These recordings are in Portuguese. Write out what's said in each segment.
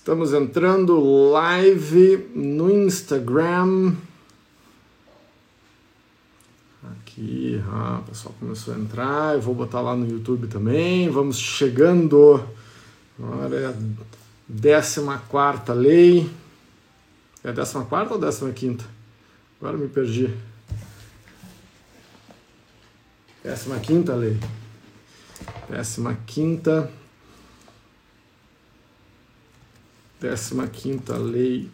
Estamos entrando live no Instagram. Aqui, ah, o pessoal começou a entrar. Eu vou botar lá no YouTube também. Vamos chegando. Agora é a 14 lei. É a 14 ou 15? Agora me perdi. 15 lei. 15 quinta 15ª lei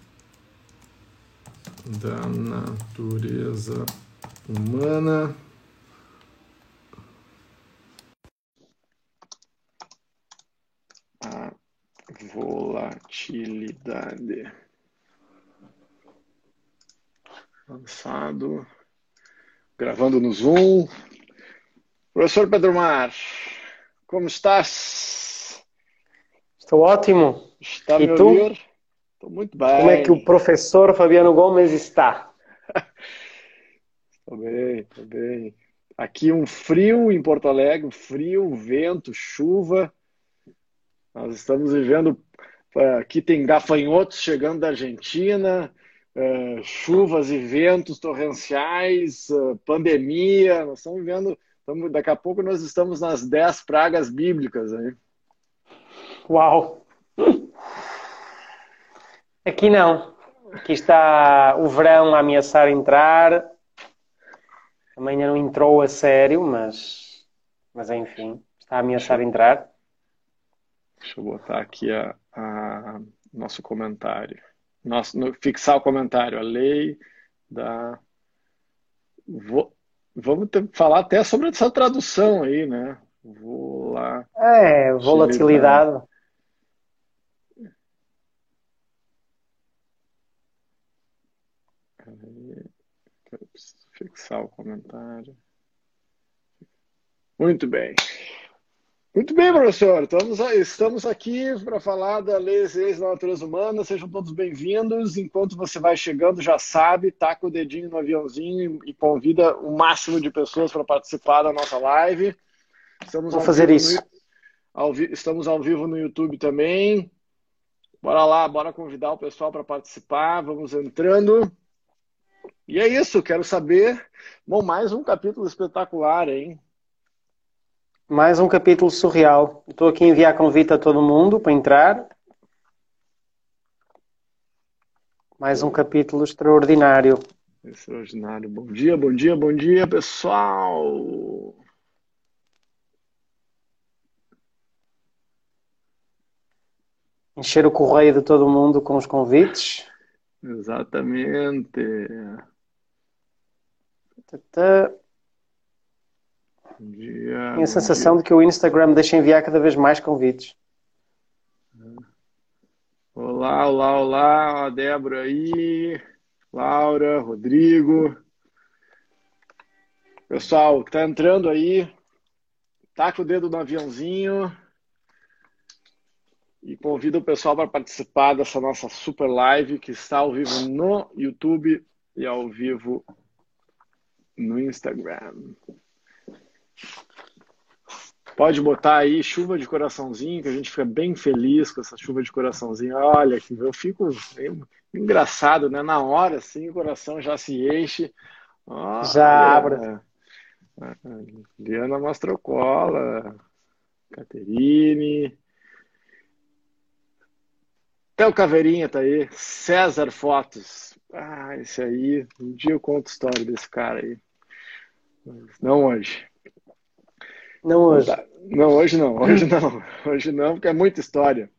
da natureza humana. A volatilidade. Avançado. Gravando no Zoom. Professor Pedro Mar, como estás? Estou ótimo. Está e tu? Estou muito bem. Como é que o professor Fabiano Gomes está? Estou bem, estou bem. Aqui um frio em Porto Alegre, frio, vento, chuva. Nós estamos vivendo. Eh, aqui tem gafanhotos chegando da Argentina, uh, chuvas e ventos torrenciais, uh, pandemia. Nós estamos vivendo. Estamos, daqui a pouco nós estamos nas dez pragas bíblicas. Aí. Uau! Aqui não. Aqui está o verão a ameaçar entrar. Amanhã não entrou a sério, mas, mas enfim, está a ameaçar entrar. Deixa eu botar aqui a, a nosso comentário. Nosso, no, fixar o comentário. A lei da. Vou, vamos ter, falar até sobre essa tradução aí, né? Vou lá. É, volatilidade. Fixar o comentário. Muito bem. Muito bem, professor. Estamos, estamos aqui para falar da Lei 6 da Natureza Humana. Sejam todos bem-vindos. Enquanto você vai chegando, já sabe, taca o dedinho no aviãozinho e convida o máximo de pessoas para participar da nossa live. Estamos Vou fazer isso. No, ao, estamos ao vivo no YouTube também. Bora lá, bora convidar o pessoal para participar. Vamos entrando. E é isso, quero saber. Bom, mais um capítulo espetacular, hein? Mais um capítulo surreal. Estou aqui a enviar convite a todo mundo para entrar. Mais um capítulo extraordinário. Extraordinário. Bom dia, bom dia, bom dia, pessoal. Encher o correio de todo mundo com os convites. Exatamente. Bom dia. Tenho a sensação dia. de que o Instagram deixa enviar cada vez mais convites. Olá, olá, olá, a Débora aí, Laura, Rodrigo. Pessoal que está entrando aí, taca o dedo no aviãozinho e convido o pessoal para participar dessa nossa super live que está ao vivo no YouTube e ao vivo no Instagram. Pode botar aí chuva de coraçãozinho, que a gente fica bem feliz com essa chuva de coraçãozinho. Olha, eu fico engraçado, né? Na hora, assim, o coração já se enche. Olha, já abre. Liana Mastrocola, Caterine, até o Caveirinha tá aí. César Fotos. Ah, esse aí. Um dia eu conto a história desse cara aí. não hoje. Não hoje. Não, hoje não. Hoje não. Hoje não, porque é muita história.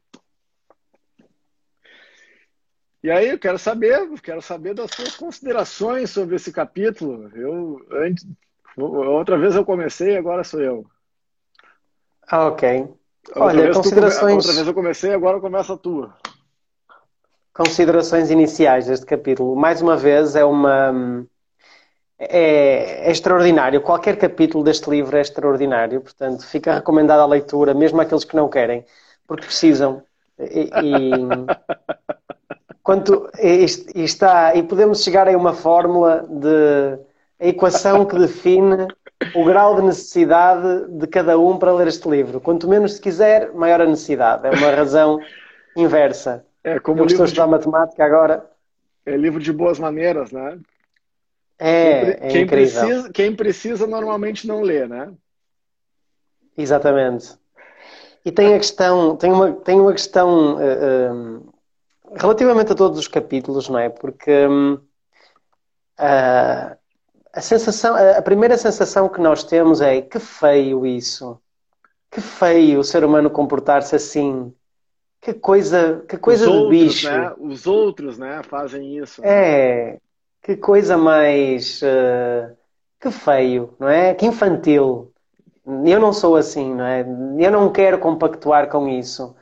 E aí, eu quero saber, quero saber das suas considerações sobre esse capítulo. Eu antes, outra vez eu comecei, agora sou eu. Ah, ok. Olha, considerações. Tu, outra vez eu comecei, agora começa a tua. Considerações iniciais deste capítulo. Mais uma vez, é uma. É, é, extraordinário. Qualquer capítulo deste livro é extraordinário. Portanto, fica recomendada a leitura, mesmo àqueles que não querem, porque precisam. E, e, quanto, e, e, está, e podemos chegar a uma fórmula de a equação que define o grau de necessidade de cada um para ler este livro. Quanto menos se quiser, maior a necessidade. É uma razão inversa. É como eu livro estou a de, matemática agora. é livro de boas maneiras, né? É, é quem precisa, quem precisa normalmente não lê, né? Exatamente. E tem a questão, tem uma, tem uma questão eh, relativamente a todos os capítulos, não é? Porque hum, a, a sensação, a primeira sensação que nós temos é que feio isso. Que feio o ser humano comportar-se assim. Que coisa, que coisa Os outros, bicho. né? Os outros, né, fazem isso. É, que coisa mais eh, que feio, não é? Que infantil. Eu não sou assim, não é? Eu não quero compactuar com isso.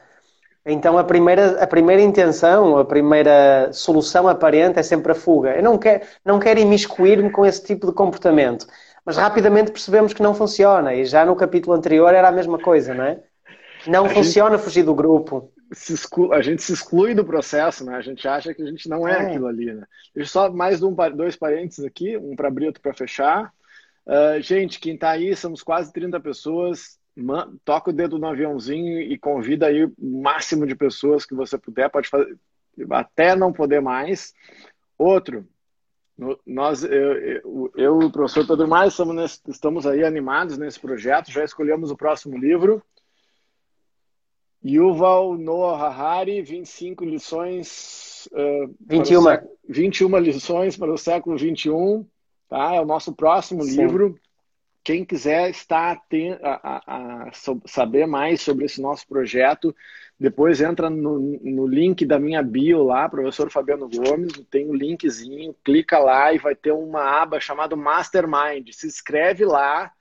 Então a primeira, a primeira intenção, a primeira solução aparente é sempre a fuga. Eu não quero, não quero imiscuir-me com esse tipo de comportamento. Mas rapidamente percebemos que não funciona. E já no capítulo anterior era a mesma coisa, não é? Não A gente- funciona fugir do grupo. Se exclu- A gente se exclui do processo, né? A gente acha que a gente não é, É. aquilo ali, né? Deixa só mais um, dois parênteses aqui, um para abrir, outro para fechar. Ah, gente, quem tá aí, somos quase 30 pessoas. Ma- Toca o dedo no aviãozinho e convida aí o máximo de pessoas que você puder. Pode fazer até não poder mais. Outro, no- nós, eu, eu, e o professor Pedro Maia estamos, nesse- estamos aí animados nesse projeto. Já escolhemos o próximo livro. Yuval Noah Harari, 25 lições. para o 21. século- 21 lições para o século 21. Tá? É o nosso próximo Sim. livro. Quem quiser estar a, a- a saber mais sobre esse nosso projeto, depois entra no, no link da minha bio lá, professor Fabiano Gomes, tem um linkzinho, clica lá e vai ter uma aba chamada Mastermind. Se inscreve lá,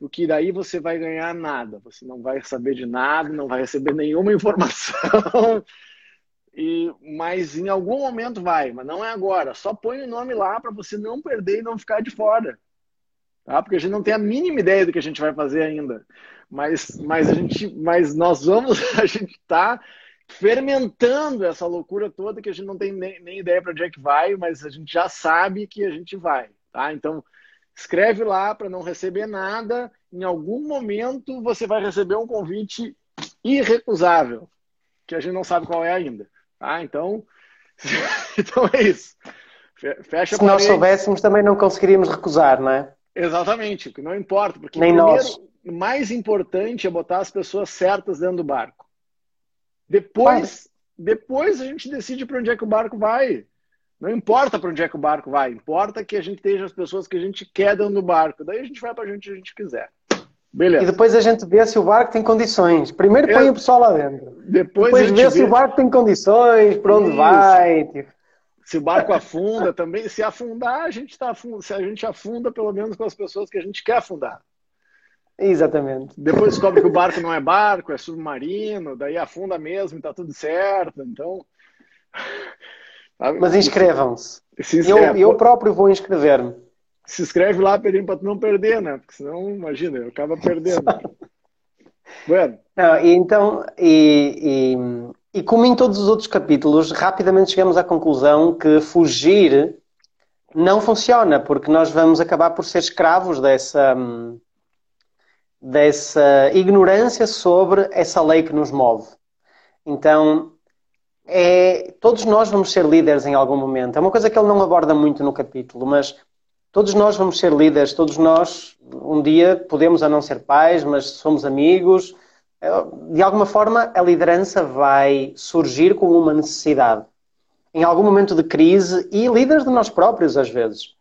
porque daí você vai ganhar nada. Você não vai saber de nada, não vai receber nenhuma informação. E, mas em algum momento vai, mas não é agora. Só põe o nome lá para você não perder e não ficar de fora. Tá? Porque a gente não tem a mínima ideia do que a gente vai fazer ainda. Mas, mas a gente, mas nós vamos, a gente está fermentando essa loucura toda que a gente não tem nem, nem ideia para onde é que vai, mas a gente já sabe que a gente vai. Tá? Então, escreve lá para não receber nada. Em algum momento você vai receber um convite irrecusável, que a gente não sabe qual é ainda. Tá? Então, então é isso. Fe- Fecha Se nós soubéssemos, também não conseguiríamos recusar, não é? Exatamente, que não importa, porque Nem primeiro, nós. o mais importante é botar as pessoas certas dentro do barco. Depois, depois a gente decide para onde é que o barco vai. Não importa para onde é que o barco vai, importa que a gente esteja as pessoas que a gente quer dentro do barco. Daí a gente vai para onde a gente quiser. E Beleza. depois a gente vê se o barco tem condições. Primeiro põe Eu- o pessoal lá dentro. Depois, Depois gente vê se vê o barco tem condições, para onde Isso. vai. tipo. se o barco afunda também. Se afundar, a gente tá afun- se a gente afunda pelo menos com as pessoas que a gente quer afundar. Exatamente. Depois descobre que o barco não é barco, é submarino, daí afunda mesmo e tá tudo certo. Então. Mas inscrevam-se. Se Eu, eu próprio vou inscrever-me. se inscreve lá, Pedrinho, pra tu não perder, né? Porque senão, imagina, eu acaba perdendo. bueno, Não, e então, e, e, e como em todos os outros capítulos, rapidamente chegamos à conclusão que fugir não funciona, porque nós vamos acabar por ser escravos dessa, dessa ignorância sobre essa lei que nos move. Então, é, todos nós vamos ser líderes em algum momento. É uma coisa que ele não aborda muito no capítulo, mas todos nós vamos ser líderes, todos nós, um dia, podemos a não ser pais, mas somos amigos. De alguma forma, a liderança vai surgir como uma necessidade. Em algum momento de crise e líderes de nós próprios, às vezes.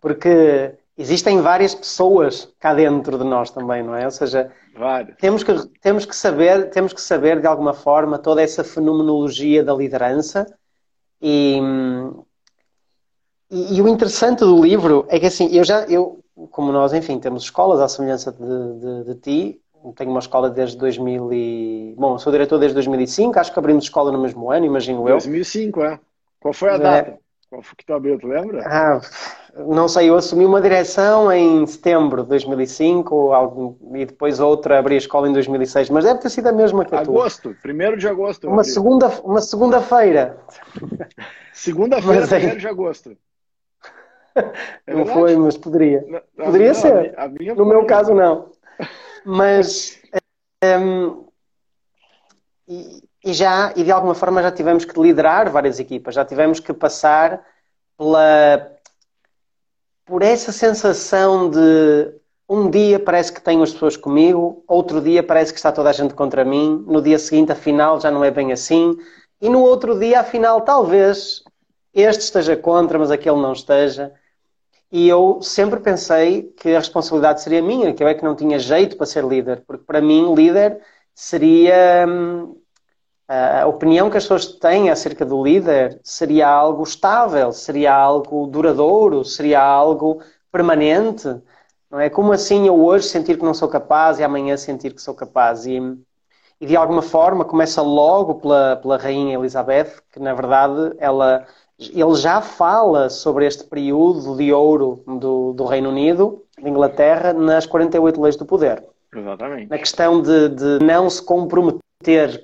Porque existem várias pessoas cá dentro de nós também, não é? Ou seja, vários. temos que, temos que saber, temos que saber de alguma forma toda essa fenomenologia da liderança e, e, e o interessante do livro é que assim, eu já, eu, como nós, enfim, temos escolas à semelhança de, de, de ti, tenho uma escola desde 2000 e... Bom, sou diretor desde 2005, acho que abrimos escola no mesmo ano, imagino eu. 2005, é. Qual foi a É. data? Qual foi que tu lembra? Ah, não sei, eu assumi uma direção em setembro de 2005 ou algo, e depois outra abri a escola em 2006, mas deve ter sido a mesma que a tua. Agosto, 1 de agosto. Uma segunda, uma segunda-feira. Segunda-feira, aí- 1 de agosto. É não foi, mas poderia. Não, a Poderia minha- ser. a minha No foi. meu caso, não. Mas. hum, e, e já, e de alguma forma já tivemos que liderar várias equipas, já tivemos que passar pela, por essa sensação de um dia parece que tenho as pessoas comigo, outro dia parece que está toda a gente contra mim, no dia seguinte, afinal, já não é bem assim, e no outro dia, afinal, talvez este esteja contra, mas aquele não esteja. E eu sempre pensei que a responsabilidade seria minha, que eu é que não tinha jeito para ser líder, porque para mim, líder seria. A opinião que as pessoas têm acerca do líder seria algo estável, seria algo duradouro, seria algo permanente. Não é? Como assim eu hoje sentir que não sou capaz e amanhã sentir que sou capaz? E, e de alguma forma começa logo pela, pela Rainha Elizabeth, que na verdade ela ele já fala sobre este período de ouro do, do Reino Unido, de Inglaterra, nas 48 leis do poder. Exatamente. Na questão de, de não se comprometer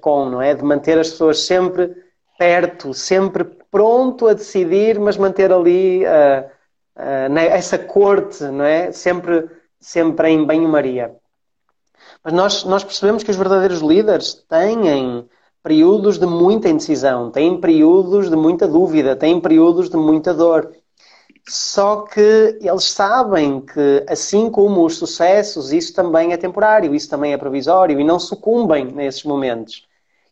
com, não é? De manter as pessoas sempre perto, sempre pronto a decidir, mas manter ali uh, uh, essa corte, não é? Sempre, sempre em banho-maria. Mas nós, nós percebemos que os verdadeiros líderes têm períodos de muita indecisão, têm períodos de muita dúvida, têm períodos de muita dor. Só que eles sabem que, assim como os sucessos, isso também é temporário, isso também é provisório e não sucumbem nesses momentos.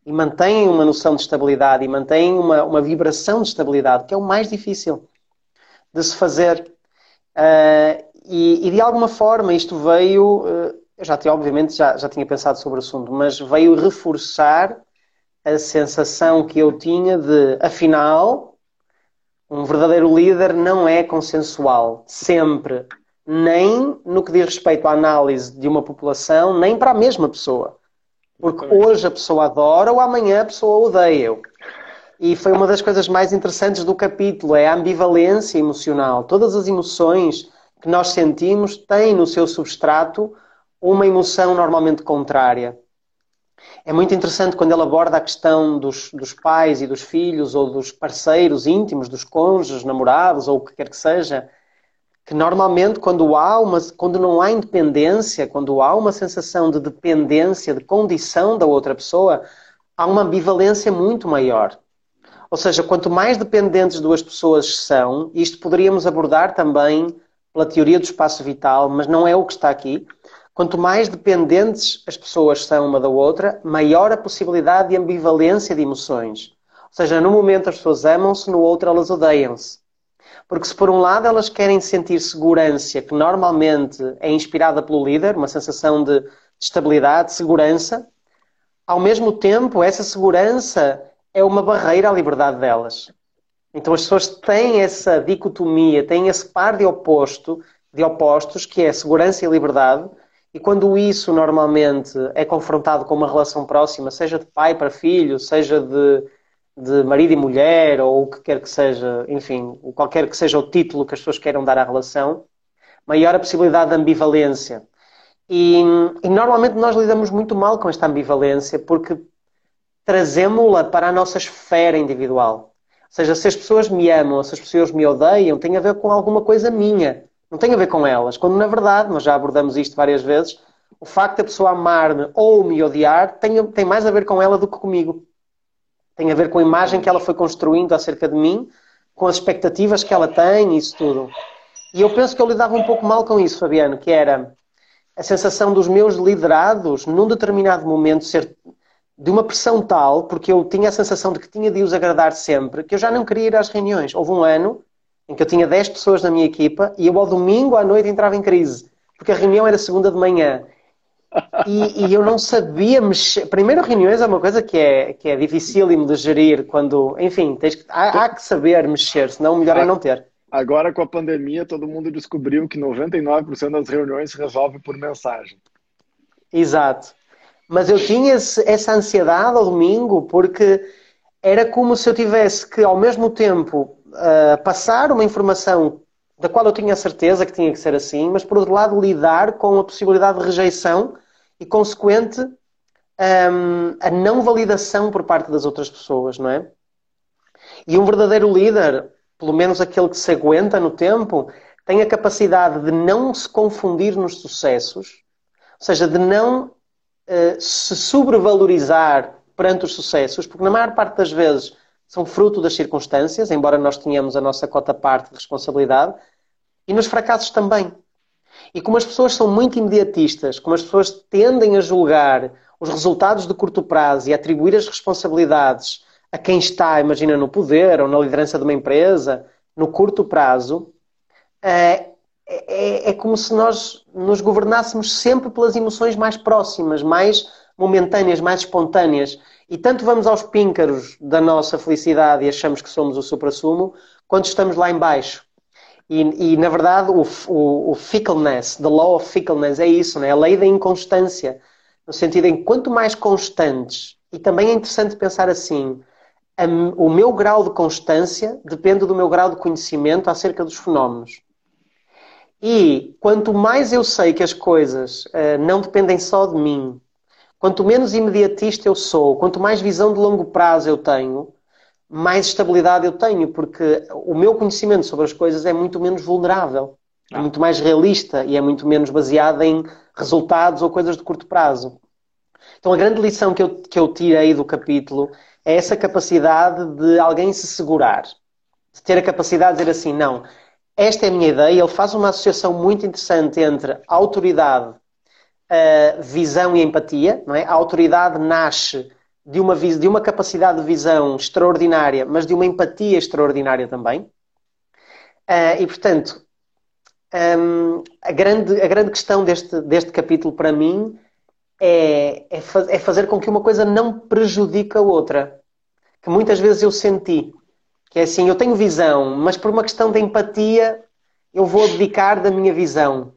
E mantêm uma noção de estabilidade e mantêm uma, uma vibração de estabilidade, que é o mais difícil de se fazer. Uh, e, e, de alguma forma isto veio, uh, eu já tinha, obviamente, já, já tinha pensado sobre o assunto, mas veio reforçar a sensação que eu tinha de, afinal, um verdadeiro líder não é consensual, sempre. Nem no que diz respeito à análise de uma população, nem para a mesma pessoa. Porque hoje a pessoa adora ou amanhã a pessoa odeia. E foi uma das coisas mais interessantes do capítulo, é a ambivalência emocional. Todas as emoções que nós sentimos têm no seu substrato uma emoção normalmente contrária. É muito interessante quando ele aborda a questão dos, dos pais e dos filhos, ou dos parceiros íntimos, dos cônjuges, namorados, ou o que quer que seja, que normalmente quando há uma, quando não há independência, quando há uma sensação de dependência, de condição da outra pessoa, há uma ambivalência muito maior. Ou seja, quanto mais dependentes duas pessoas são, isto poderíamos abordar também pela teoria do espaço vital, mas não é o que está aqui. Quanto mais dependentes as pessoas são uma da outra, maior a possibilidade de ambivalência de emoções. Ou seja, no momento as pessoas amam-se, no outro elas odeiam-se. Porque se por um lado elas querem sentir segurança, que normalmente é inspirada pelo líder, uma sensação de estabilidade, de segurança, ao mesmo tempo essa segurança é uma barreira à liberdade delas. Então as pessoas têm essa dicotomia, têm esse par de oposto, de opostos, que é segurança e liberdade, e quando isso normalmente é confrontado com uma relação próxima, seja de pai para filho, seja de, de marido e mulher, ou o que quer que seja, enfim, qualquer que seja o título que as pessoas queiram dar à relação, maior a possibilidade de ambivalência. E, e normalmente nós lidamos muito mal com esta ambivalência porque trazemos-la para a nossa esfera individual. Ou seja, se as pessoas me amam se as pessoas me odeiam, tem a ver com alguma coisa minha. Não tem a ver com elas. Quando, na verdade, nós já abordamos isto várias vezes, o facto da pessoa amar-me ou me odiar tem, tem mais a ver com ela do que comigo. Tem a ver com a imagem que ela foi construindo acerca de mim, com as expectativas que ela tem, isso tudo. E eu penso que eu lidava um pouco mal com isso, Fabiano, que era a sensação dos meus liderados, num determinado momento, ser de uma pressão tal, porque eu tinha a sensação de que tinha de os agradar sempre, que eu já não queria ir às reuniões. Houve um ano em que eu tinha 10 pessoas na minha equipa e eu ao domingo à noite entrava em crise, porque a reunião era segunda de manhã. E, e eu não sabia mexer. Primeiro, reuniões é uma coisa que é, que é dificílimo de gerir quando, enfim, tens que, há, há que saber mexer, senão o melhor é não ter. Agora, com a pandemia, todo mundo descobriu que 99% das reuniões se resolve por mensagem. Exato. Mas eu tinha essa ansiedade ao domingo porque era como se eu tivesse que, ao mesmo tempo, uh, passar uma informação da qual eu tinha certeza que tinha que ser assim, mas por outro lado lidar com a possibilidade de rejeição e consequente um, a não validação por parte das outras pessoas, não é? E um verdadeiro líder, pelo menos aquele que se aguenta no tempo, tem a capacidade de não se confundir nos sucessos, ou seja, de não uh, se sobrevalorizar perante os sucessos, porque na maior parte das vezes são fruto das circunstâncias, embora nós tenhamos a nossa cota parte de responsabilidade, e nos fracassos também. E como as pessoas são muito imediatistas, como as pessoas tendem a julgar os resultados de curto prazo e atribuir as responsabilidades a quem está, imagina, no poder ou na liderança de uma empresa, no curto prazo, é, é, é como se nós nos governássemos sempre pelas emoções mais próximas, mais momentâneas, mais espontâneas. E tanto vamos aos píncaros da nossa felicidade e achamos que somos o supra-sumo, quando estamos lá embaixo. E, e na verdade, o, o, o, fickleness, the law of fickleness, é isso, né? a lei da inconstância. No sentido em que quanto mais constantes, e também é interessante pensar assim, a, o meu grau de constância depende do meu grau de conhecimento acerca dos fenómenos. E quanto mais eu sei que as coisas uh, não dependem só de mim, quanto menos imediatista eu sou, quanto mais visão de longo prazo eu tenho, mais estabilidade eu tenho, porque o meu conhecimento sobre as coisas é muito menos vulnerável, é ah. muito mais realista e é muito menos baseado em resultados ou coisas de curto prazo. Então, a grande lição que eu, que eu tirei do capítulo é essa capacidade de alguém se segurar, de ter a capacidade de dizer assim: não, esta é a minha ideia. Ele faz uma associação muito interessante entre autoridade, uh, visão e empatia. Não é? A autoridade nasce de uma, de uma capacidade de visão extraordinária, mas de uma empatia extraordinária também. Uh, e, portanto, um, a, grande, a grande questão deste, deste capítulo para mim é, é, faz, é, fazer com que uma coisa não prejudique a outra. Que muitas vezes eu senti. Que é assim, eu tenho visão, mas por uma questão de empatia eu vou dedicar da minha visão.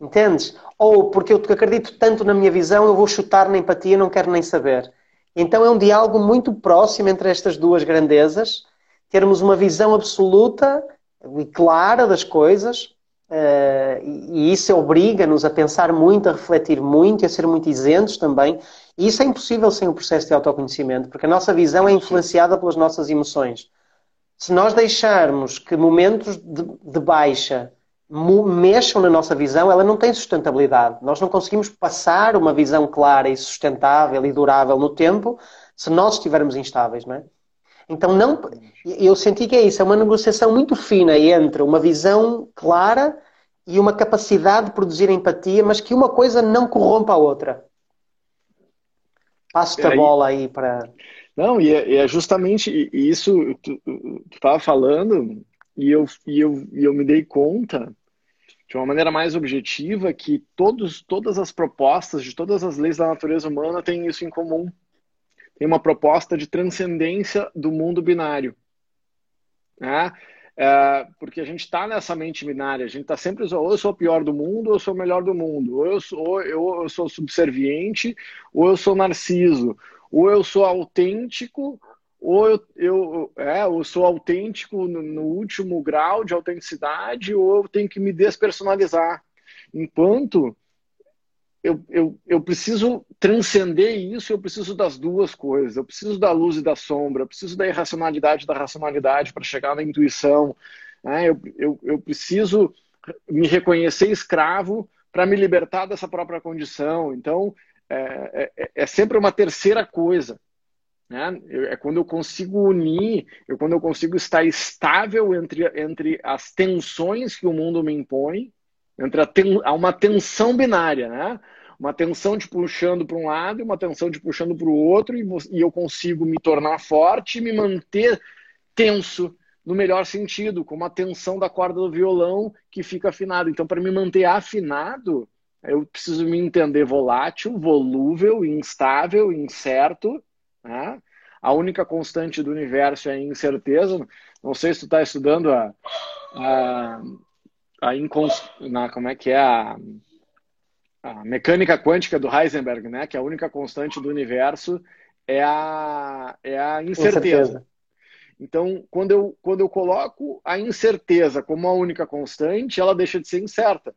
Entendes? Ou porque eu acredito tanto na minha visão, eu vou chutar na empatia, não quero nem saber. Então é um diálogo muito próximo entre estas duas grandezas, termos uma visão absoluta e clara das coisas, uh, e isso obriga-nos a pensar muito, a refletir muito, a ser muito isentos também. E isso é impossível sem o processo de autoconhecimento, porque a nossa visão é influenciada pelas nossas emoções. Se nós deixarmos que momentos de, de baixa mexam na nossa visão, ela não tem sustentabilidade. Nós não conseguimos passar uma visão clara e sustentável e durável no tempo se nós estivermos instáveis, não é? Então, não, eu senti que é isso, é uma negociação muito fina entre uma visão clara e uma capacidade de produzir empatia, mas que uma coisa não corrompa a outra. Passo-te a bola aí para. Não, e é, é justamente isso tu estava falando, e eu, e, eu, e eu me dei conta de uma maneira mais objetiva que todos, todas as propostas de todas as leis da natureza humana têm isso em comum. Tem uma proposta de transcendência do mundo binário. Né? É, porque a gente está nessa mente binária, a gente está sempre ou eu sou o pior do mundo ou eu sou o melhor do mundo, ou eu sou, ou eu, eu sou subserviente ou eu sou narciso, ou eu sou autêntico ou eu, eu, é, eu sou autêntico no, no, último grau de autenticidade, ou eu tenho que me despersonalizar. Enquanto eu, eu, eu preciso transcender isso, eu preciso das duas coisas. Eu preciso da luz e da sombra, eu preciso da irracionalidade e da racionalidade para chegar na intuição. Né? Eu, eu, eu preciso me reconhecer escravo para me libertar dessa própria condição. Então, é, é, é sempre uma terceira coisa. Né? É quando eu consigo unir, é quando eu consigo estar estável entre, entre as tensões que o mundo me impõe, entre ten, uma tensão binária, né? uma tensão te puxando para um lado e uma tensão te puxando para o outro, e, e eu consigo me tornar forte e me manter tenso no melhor sentido, com uma tensão da corda do violão que fica afinado. Então, para me manter afinado, eu preciso me entender volátil, volúvel, instável, incerto, né? A única constante do universo é a incerteza. Não sei se tu está estudando a, a, a inconst... na, como é que é a, a mecânica quântica do Heisenberg, né? Que a única constante do universo é a, é a incerteza. Então, quando eu, quando eu coloco a incerteza como a única constante, ela deixa de ser incerta.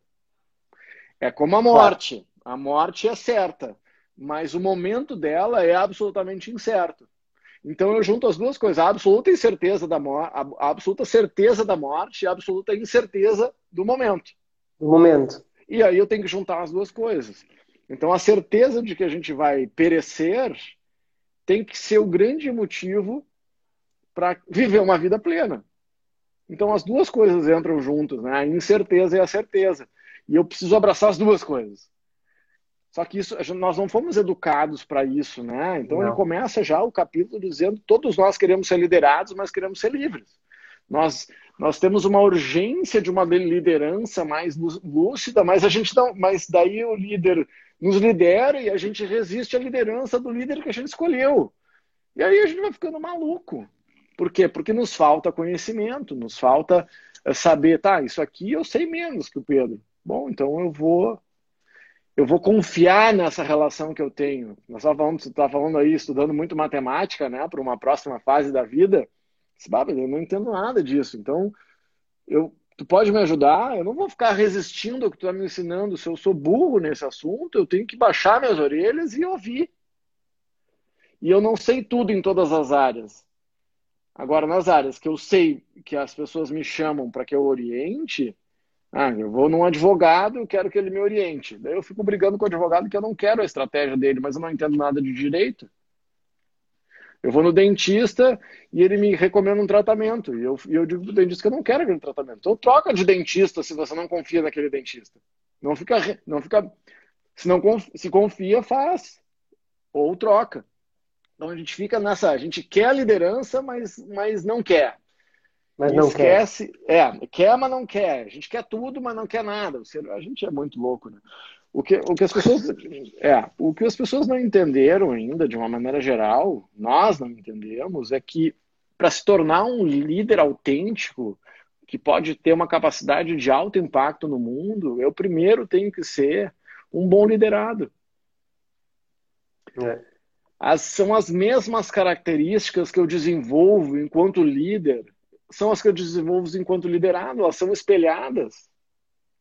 É como a morte. A morte é certa mas o momento dela é absolutamente incerto. Então eu junto as duas coisas, a absoluta incerteza da morte, a absoluta certeza da morte e a absoluta incerteza do momento. Do momento. E aí eu tenho que juntar as duas coisas. Então a certeza de que a gente vai perecer tem que ser o grande motivo para viver uma vida plena. Então as duas coisas entram juntas, né? A incerteza e a certeza. E eu preciso abraçar as duas coisas. Só que isso, nós não fomos educados para isso, né? Então não. ele começa já o capítulo dizendo: todos nós queremos ser liderados, mas queremos ser livres. Nós, nós temos uma urgência de uma liderança mais lúcida, mas a gente não, mas daí o líder nos lidera e a gente resiste à liderança do líder que a gente escolheu. E aí a gente vai ficando maluco. Por quê? Porque nos falta conhecimento, nos falta eh, saber, tá, isso aqui eu sei menos que o Pedro. Bom, então eu vou eu vou confiar nessa relação que eu tenho. Nós estávamos falando, tá falando aí, estudando muito matemática, né, para uma próxima fase da vida. Eu não entendo nada disso. Então, eu, tu pode me ajudar? Eu não vou ficar resistindo ao que tu está me ensinando. Se eu sou burro nesse assunto, eu tenho que baixar minhas orelhas e ouvir. E eu não sei tudo em todas as áreas. Agora, nas áreas que eu sei que as pessoas me chamam para que eu oriente, ah, eu vou num advogado, eu quero que ele me oriente. Daí eu fico brigando com o advogado que eu não quero a estratégia dele, mas eu não entendo nada de direito. Eu vou no dentista e ele me recomenda um tratamento. E eu, e eu digo pro dentista que eu não quero aquele tratamento. Então troca de dentista se você não confia naquele dentista. Não fica. Não fica se não se confia, faz. Ou troca. Então a gente fica nessa. A gente quer a liderança, mas, mas não quer. Mas não esquece, quer. É, quer, mas não quer. A gente quer tudo, mas não quer nada. A gente é muito louco, né? O que, o que as pessoas é, o que as pessoas não entenderam ainda, de uma maneira geral, nós não entendemos, é que para se tornar um líder autêntico, que pode ter uma capacidade de alto impacto no mundo, eu primeiro tenho que ser um bom liderado. É. As, são as mesmas características que eu desenvolvo enquanto líder são as que eu desenvolvo enquanto liderado, elas são espelhadas.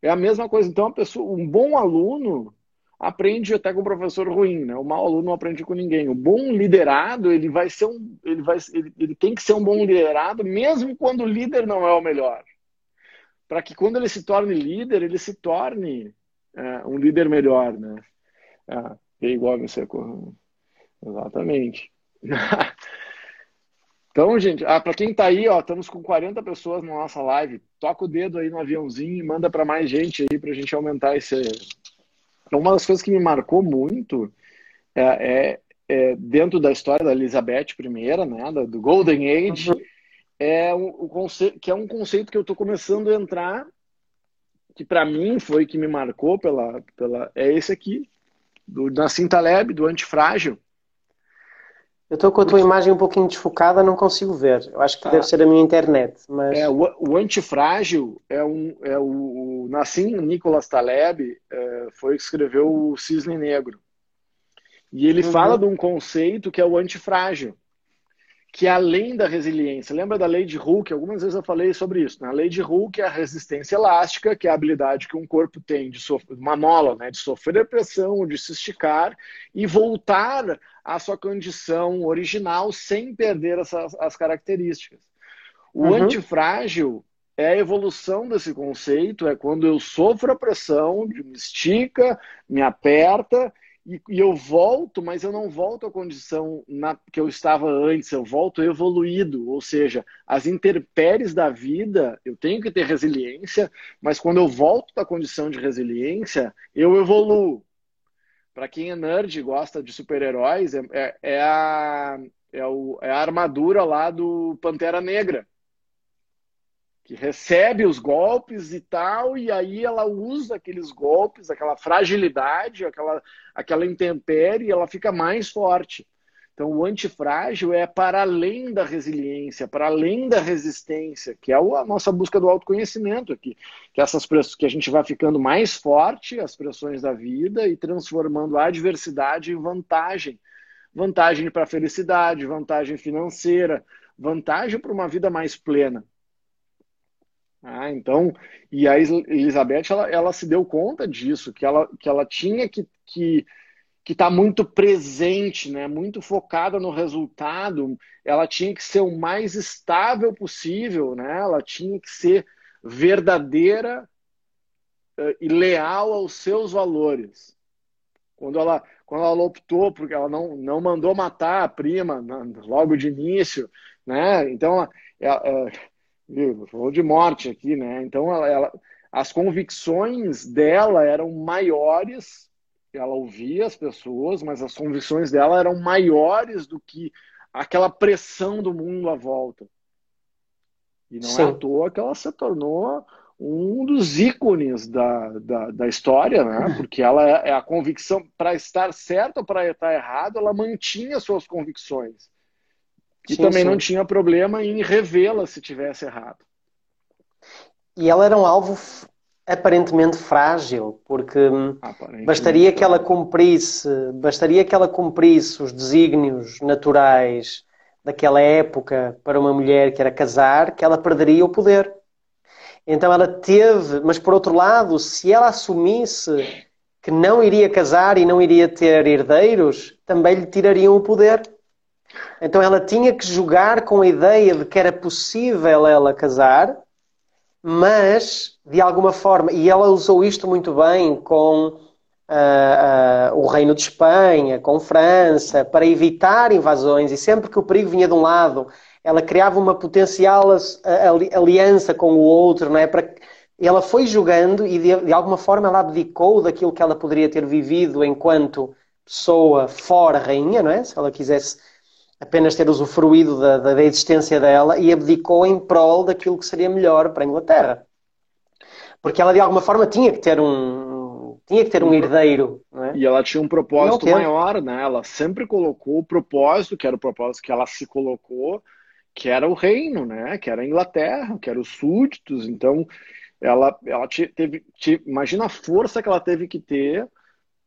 É a mesma coisa. Então, pessoa, um bom aluno aprende até com um professor ruim, né? O mau aluno não aprende com ninguém. O bom liderado, ele vai ser um, ele vai, ele, ele tem que ser um bom liderado, mesmo quando o líder não é o melhor, para que quando ele se torne líder, ele se torne é, um líder melhor, né? é igual a você, exatamente. Então, gente, ah, para quem está aí, ó, estamos com 40 pessoas na nossa live. Toca o dedo aí no aviãozinho e manda para mais gente aí para a gente aumentar esse. Então, uma das coisas que me marcou muito é, é, é dentro da história da Elizabeth I, né, do Golden Age, uhum. é o, conceito, que é um conceito que eu estou começando a entrar, que para mim foi que me marcou pela, pela é esse aqui, do Nassim Taleb, do antifrágil eu estou com a tua imagem um pouquinho desfocada, não consigo ver. Eu acho que tá. deve ser a minha internet. Mas... É, o, o antifrágil é, um, é o, o Nassim Nicolas Taleb, é, foi que escreveu o Cisne Negro. E ele uhum. fala de um conceito que é o antifrágil, que é além da resiliência. Lembra da lei de Hulk? Algumas vezes eu falei sobre isso. Né? A lei de Hulk é a resistência elástica, que é a habilidade que um corpo tem de sofrer, uma mola, né? de sofrer pressão, de se esticar e voltar a sua condição original sem perder essas, as características. O uhum. antifrágil é a evolução desse conceito, é quando eu sofro a pressão, me estica, me aperta e, e, eu volto, mas eu não volto à condição na, que eu estava antes, eu volto evoluído, ou seja, as intempéries da vida, eu tenho que ter resiliência, mas quando eu volto da condição de resiliência, eu evoluo. Para quem é nerd e gosta de super-heróis, é, é, é, a, é, o, é a armadura lá do Pantera Negra. Que recebe os golpes e tal, e aí ela usa aqueles golpes, aquela fragilidade, aquela, aquela intempérie, e ela fica mais forte. Então, o antifrágil é para além da resiliência, para além da resistência, que é a nossa busca do autoconhecimento aqui. Que essas que a gente vai ficando mais forte, as pressões da vida, e transformando a adversidade em vantagem. Vantagem para a felicidade, vantagem financeira, vantagem para uma vida mais plena. Ah, então, e a Elizabeth, ela, ela se deu conta disso, que ela, que ela tinha que, que que está muito presente, né? muito focada no resultado, ela tinha que ser o mais estável possível, né? ela tinha que ser verdadeira uh, e leal aos seus valores. quando ela, quando ela optou, porque ela não, não mandou matar a prima logo de início, né? Então, ela, ela, falou de morte aqui, né? Então, ela, ela, as convicções dela eram maiores, ela ouvia as pessoas, mas as convicções dela eram maiores do que aquela pressão do mundo à volta. E não Sim. é à toa que ela se tornou um dos ícones da, da, da história, né? Porque ela é, é a convicção, para estar certo ou para estar errado, ela mantinha suas convicções. E sim, também sim. não tinha problema em revê-las se tivesse errado. E ela era um alvo aparentemente frágil, porque hum, aparentemente bastaria que ela cumprisse, bastaria que ela cumprisse os desígnios naturais daquela época para uma mulher que era casar, que ela perderia o poder. Então ela teve, mas por outro lado, se ela assumisse que não iria casar e não iria ter herdeiros, também lhe tirariam o poder. Então ela tinha que jogar com a ideia de que era possível ela casar, mas de alguma forma, e ela usou isto muito bem com uh, uh, o Reino de Espanha, com França, para evitar invasões, e sempre que o perigo vinha de um lado, ela criava uma potencial aliança com o outro, não é? Para ela foi jogando e de, de, alguma forma ela abdicou daquilo que ela poderia ter vivido enquanto pessoa fora rainha, não é? Se ela quisesse apenas ter usufruído da, da, da existência dela e abdicou em prol daquilo que seria melhor para a Inglaterra. Porque ela de alguma forma tinha que ter um, tinha que ter um herdeiro. É? E ela tinha um propósito maior, né? Ela sempre colocou o propósito, que era o propósito que ela se colocou, que era o reino, né? Que era a Inglaterra, que eram os súditos. Então, ela, ela teve, imagina a força que ela teve que ter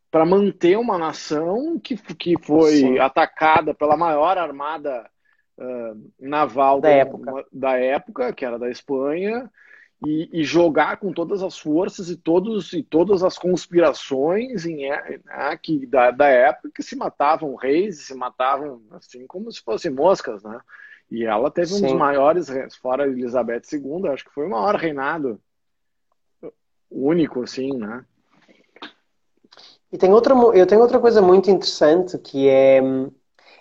para manter uma nação que, que foi Sim. atacada pela maior armada uh, naval da, época. da época, que era da Espanha, e, e, jogar com todas as forças e, todos, e todas as conspirações em, né, que, da, da época que se matavam reis, se matavam assim como se fossem moscas, né? E ela teve Sim. um dos maiores, fora Elizabeth II, acho que foi o maior reinado único, assim, né? E tem outra, eu tenho outra coisa muito interessante que é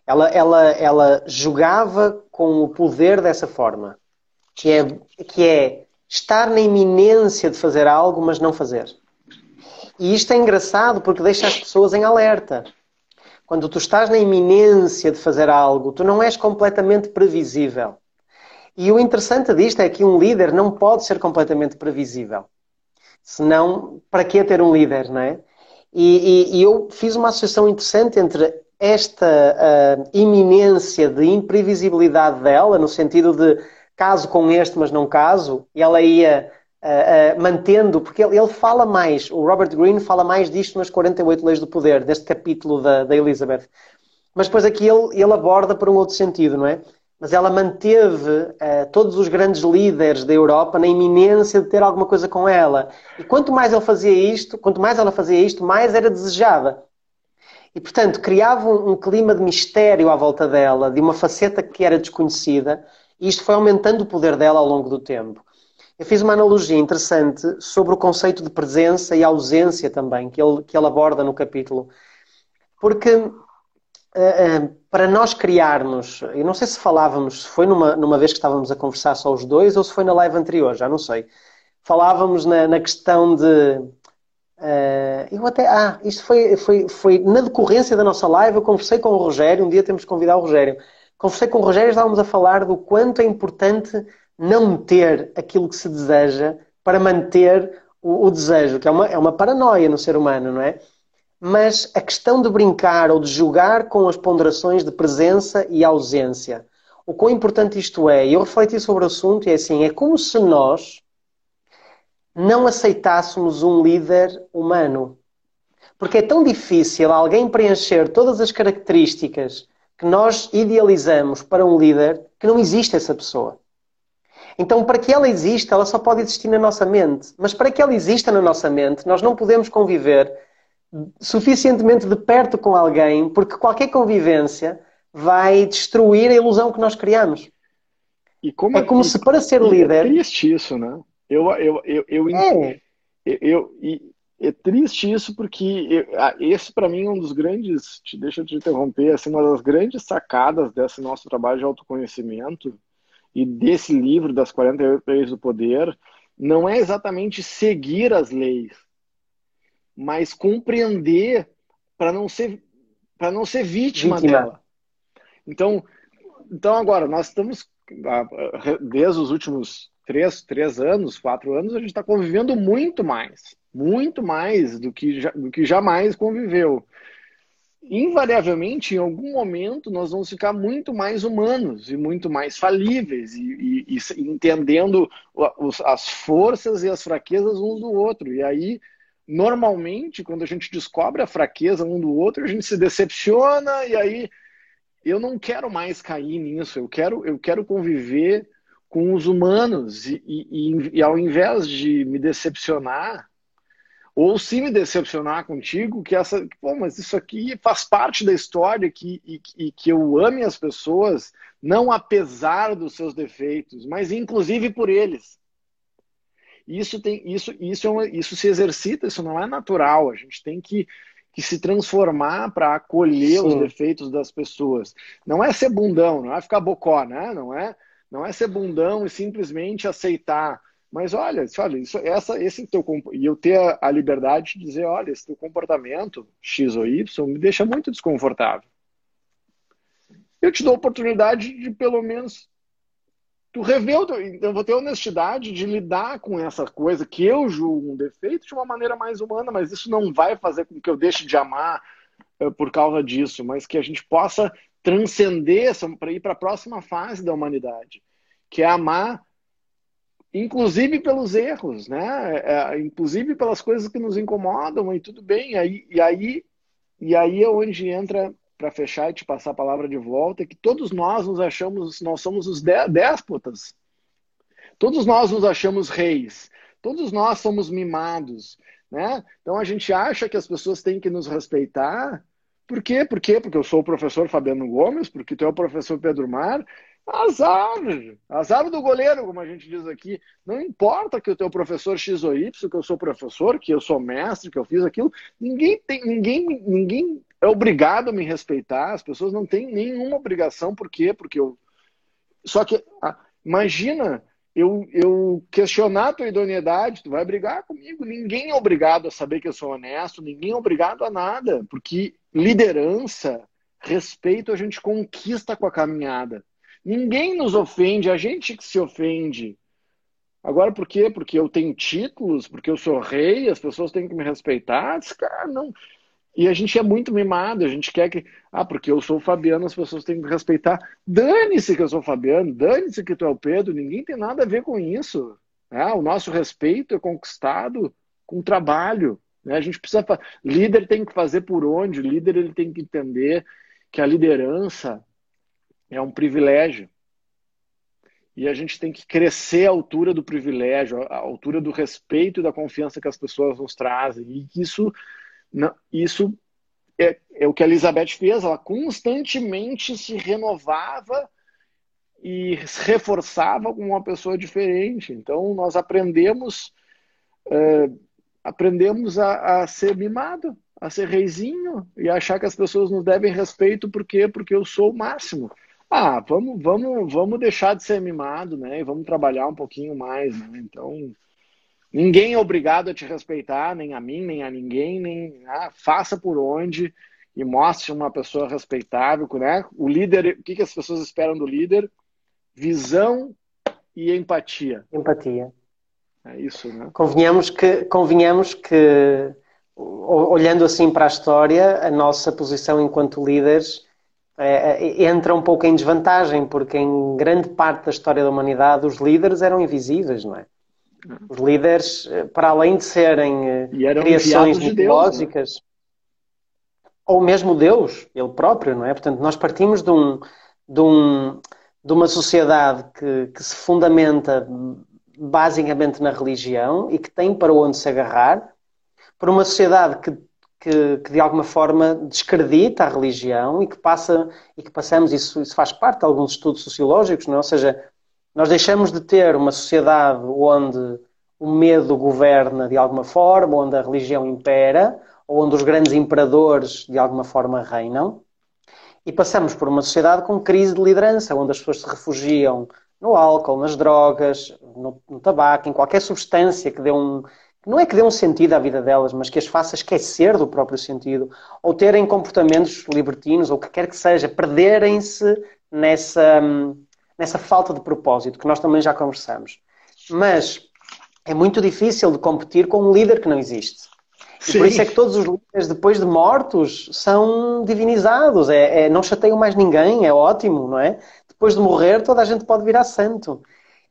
ela, ela, ela jogava com o poder dessa forma, que é, que é estar na iminência de fazer algo, mas não fazer. E isto é engraçado porque deixa as pessoas em alerta. Quando tu estás na iminência de fazer algo, tu não és completamente previsível. E o interessante disto é que um líder não pode ser completamente previsível. Senão, para que ter um líder, não é? E, e, e eu fiz uma associação interessante entre esta uh, iminência de imprevisibilidade dela, no sentido de caso com este, mas não caso, e ela ia uh, uh, mantendo, porque ele, ele, fala mais, o Robert Greene fala mais disto nas 48 Leis do Poder, deste capítulo da, da Elizabeth. Mas depois aqui ele, ele aborda por um outro sentido, não é? Mas ela manteve uh, todos os grandes líderes da Europa na iminência de ter alguma coisa com ela. E quanto mais ele fazia isto, quanto mais ela fazia isto, mais era desejada. E, portanto, criava um, um clima de mistério à volta dela, de uma faceta que era desconhecida, e isto foi aumentando o poder dela ao longo do tempo. Eu fiz uma analogia interessante sobre o conceito de presença e ausência também, que ele, que ele aborda no capítulo. Porque para nós criarmos, eu não sei se falávamos, se foi numa, numa vez que estávamos a conversar só os dois ou se foi na live anterior, já não sei. Falávamos na, na questão de. Uh, eu até. Ah, isto foi, foi, foi na decorrência da nossa live. Eu conversei com o Rogério, um dia temos que convidar o Rogério. Conversei com o Rogério e estávamos a falar do quanto é importante não ter aquilo que se deseja para manter o, o desejo, que é uma, é uma paranoia no ser humano, não é? Mas a questão de brincar ou de jogar com as ponderações de presença e ausência. O quão importante isto é, eu refleti sobre o assunto, e é assim, é como se nós não aceitássemos um líder humano. Porque é tão difícil alguém preencher todas as características que nós idealizamos para um líder que não existe essa pessoa. Então, para que ela exista, ela só pode existir na nossa mente. Mas para que ela exista na nossa mente, nós não podemos conviver suficientemente de perto com alguém, porque qualquer convivência vai destruir a ilusão que nós criamos. Como, é como se para ser líder. É triste isso, né? Eu, eu, eu, eu, é. eu, eu, é triste isso porque esse para mim é um dos grandes, te deixa eu te interromper, assim, uma das grandes sacadas desse nosso trabalho de autoconhecimento e desse livro das 48 leis do poder não é exatamente seguir as leis, mas compreender para não ser para não ser vítima, vítima, dela. Então, então agora nós estamos desde os últimos três, três anos, quatro anos, a gente está convivendo muito mais muito mais do que, do que jamais conviveu. Invariavelmente, em algum momento, nós vamos ficar muito mais humanos e muito mais falíveis e, e, e entendendo as forças e as fraquezas um do outro. E aí, normalmente, quando a gente descobre a fraqueza um do outro, a gente se decepciona e aí eu não quero mais cair nisso. Eu quero, eu quero conviver com os humanos e, e, e ao invés de me decepcionar ou se me decepcionar contigo, que essa, pô, mas isso aqui faz parte da história que, e, e, que eu ame as pessoas, não apesar dos seus defeitos, mas inclusive por eles. Isso tem, isso, isso, é uma, isso se exercita, isso não é natural. A gente tem que, que se transformar para acolher Sim. os defeitos das pessoas. Não é ser bundão, não é ficar bocó, né? Não é, não é ser bundão e simplesmente aceitar mas olha, olha isso, essa, esse teu e eu ter a, a, liberdade de dizer, olha, esse teu comportamento X ou Y me deixa muito desconfortável. Eu te dou a oportunidade de pelo menos tu rever, o teu, então vou ter honestidade de lidar com essa coisa que eu julgo um defeito de uma maneira mais humana, mas isso não vai fazer com que eu deixe de amar uh, por causa disso, mas que a gente possa transcender para ir para a próxima fase da humanidade, que é amar inclusive pelos erros, né? É, inclusive pelas coisas que nos incomodam e tudo bem. Aí, e aí, e aí é onde entra para fechar e te passar a palavra de volta é que todos nós nos achamos, nós somos os déspotas. Todos nós nos achamos reis. Todos nós somos mimados, né? Então a gente acha que as pessoas têm que nos respeitar. Por quê? Por quê? Porque eu sou o professor Fabiano Gomes, porque tu é o professor Pedro Mar, Azar, azar do goleiro, como a gente diz aqui. Não importa que o teu professor X ou Y, que eu sou professor, que eu sou mestre, que eu fiz aquilo, ninguém tem, ninguém, ninguém é obrigado a me respeitar. As pessoas não têm nenhuma obrigação, por quê? Porque eu. Só que ah, imagina eu, eu questionar a tua idoneidade, tu vai brigar comigo. Ninguém é obrigado a saber que eu sou honesto, ninguém é obrigado a nada, porque liderança, respeito a gente conquista com a caminhada. Ninguém nos ofende, a gente que se ofende. Agora, por quê? Porque eu tenho títulos, porque eu sou rei, as pessoas têm que me respeitar. Cara não. E a gente é muito mimado, a gente quer que. Ah, porque eu sou o Fabiano, as pessoas têm que me respeitar. Dane-se que eu sou o Fabiano, dane-se que tu é o Pedro, ninguém tem nada a ver com isso. É, o nosso respeito é conquistado com trabalho. Né? A gente precisa. Líder tem que fazer por onde, o líder ele tem que entender que a liderança é um privilégio. E a gente tem que crescer à altura do privilégio, à altura do respeito e da confiança que as pessoas nos trazem. E isso, isso é, é o que a Elizabeth fez. Ela constantemente se renovava e reforçava com uma pessoa diferente. Então, nós aprendemos, é, aprendemos a, a ser mimado, a ser reizinho e achar que as pessoas nos devem respeito. Por quê? Porque eu sou o máximo. Ah, vamos, vamos, vamos deixar de ser mimado, né? E vamos trabalhar um pouquinho mais, né? Então, ninguém é obrigado a te respeitar, nem a mim, nem a ninguém, nem ah, faça por onde e mostre uma pessoa respeitável, né? O líder, o que, que as pessoas esperam do líder? Visão e empatia. Empatia. É isso, né? Convenhamos que, convenhamos que olhando assim para a história, a nossa posição enquanto líderes é, é, entra um pouco em desvantagem, porque em grande parte da história da humanidade os líderes eram invisíveis, não é? Os líderes, eh, para além de serem eh, criações de mitológicas, Deus, ou mesmo Deus, ele próprio, não é? Portanto, nós partimos de, um, de, um, de uma sociedade que, que se fundamenta basicamente na religião e que tem para onde se agarrar, por uma sociedade que que, que, de alguma forma descredita a religião e que passa e que passamos isso, isso faz parte de alguns estudos sociológicos, não é? ou seja, nós deixamos de ter uma sociedade onde o medo governa de alguma forma, onde a religião impera, ou onde os grandes imperadores de alguma forma reinam. E passamos por uma sociedade com crise de liderança, onde as pessoas se refugiam no álcool, nas drogas, no, no tabaco, em qualquer substância que dê um, não é que dê um sentido à vida delas, mas que as faça esquecer do próprio sentido, ou terem comportamentos libertinos, ou o que quer que seja, perderem-se nessa, nessa falta de propósito, que nós também já conversamos. Mas é muito difícil de competir com um líder que não existe. E por isso é que todos os líderes, depois de mortos, são divinizados. É, é, não chateiam mais ninguém, é ótimo, não é? Depois de morrer, toda a gente pode virar santo.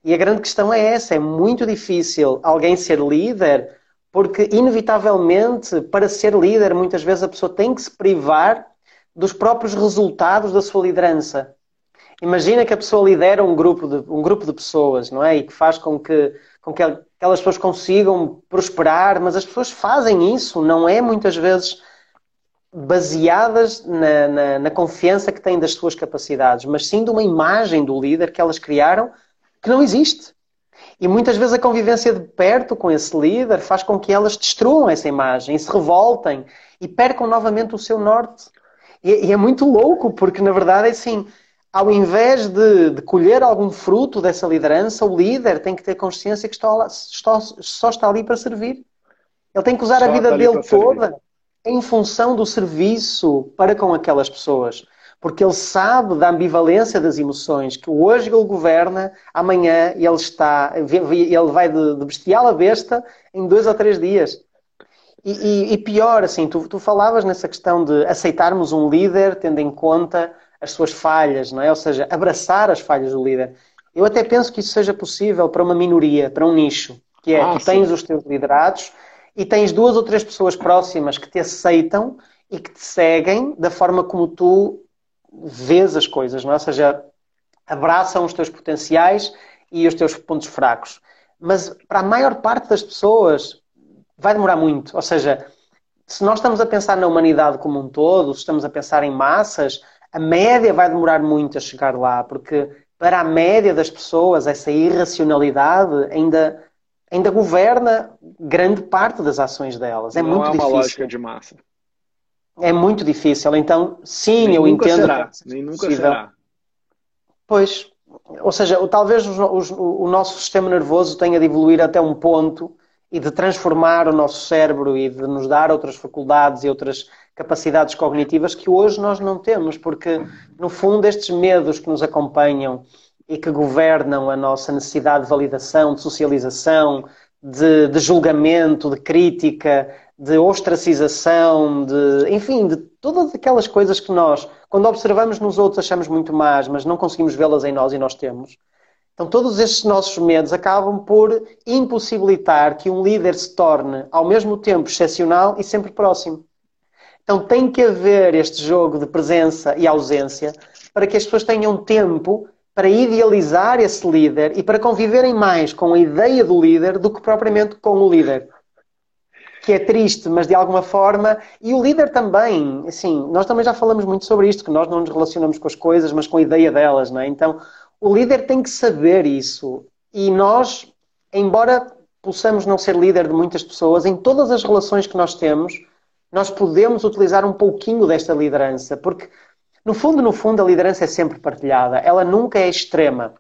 E a grande questão é essa: é muito difícil alguém ser líder, porque, inevitavelmente, para ser líder, muitas vezes a pessoa tem que se privar dos próprios resultados da sua liderança. Imagina que a pessoa lidera um grupo de, um grupo de pessoas, não é? E que faz com que, com que aquelas pessoas consigam prosperar, mas as pessoas fazem isso, não é muitas vezes baseadas na, na, na confiança que têm das suas capacidades, mas sim de uma imagem do líder que elas criaram que não existe. E muitas vezes a convivência de perto com esse líder faz com que elas destruam essa imagem, se revoltem e percam novamente o seu norte. E, e é muito louco, porque na verdade é assim, ao invés de, de, colher algum fruto dessa liderança, o líder tem que ter consciência que está, está, só está ali para servir. Ele tem que usar só a vida dele toda servir. em função do serviço para com aquelas pessoas porque ele sabe da ambivalência das emoções, que hoje ele governa, amanhã ele está, ele vai de, bestial a besta em dois ou três dias. E, e, e pior, assim, tu, tu falavas nessa questão de aceitarmos um líder tendo em conta as suas falhas, não é? Ou seja, abraçar as falhas do líder. Eu até penso que isso seja possível para uma minoria, para um nicho, que é, ah, tu tens os teus liderados e tens duas ou três pessoas próximas que te aceitam e que te seguem da forma como tu vês as coisas, não é? Ou seja, abraçam os teus potenciais e os teus pontos fracos. Mas para a maior parte das pessoas vai demorar muito. Ou seja, se nós estamos a pensar na humanidade como um todo, se estamos a pensar em massas, a média vai demorar muito a chegar lá, porque para a média das pessoas essa irracionalidade ainda, ainda governa grande parte das ações delas. É Não muito é uma difícil. lógica de massa. É muito difícil. Então, sim, Nem eu nunca entendo. Será. Nem nunca será. Pois, ou seja, talvez o nosso sistema nervoso tenha de evoluir até um ponto e de transformar o nosso cérebro e de nos dar outras faculdades e outras capacidades cognitivas que hoje nós não temos, porque no fundo estes medos que nos acompanham e que governam a nossa necessidade de validação, de socialização, de, de julgamento, de crítica, de ostracização, de, enfim, de todas aquelas coisas que nós, quando observamos nos outros, achamos muito más, mas não conseguimos vê-las em nós e nós temos. Então, todos estes nossos medos acabam por impossibilitar que um líder se torne, ao mesmo tempo, excepcional e sempre próximo. Então, tem que haver este jogo de presença e ausência para que as pessoas tenham tempo para idealizar esse líder e para conviverem mais com a ideia do líder do que propriamente com o líder que é triste, mas de alguma forma, e o líder também, assim, nós também já falamos muito sobre isto, que nós não nos relacionamos com as coisas, mas com a ideia delas, não é? Então, o líder tem que saber isso. E nós, embora possamos não ser líder de muitas pessoas, em todas as relações que nós temos, nós podemos utilizar um pouquinho desta liderança, porque no fundo, no fundo, a liderança é sempre partilhada, ela nunca é extrema.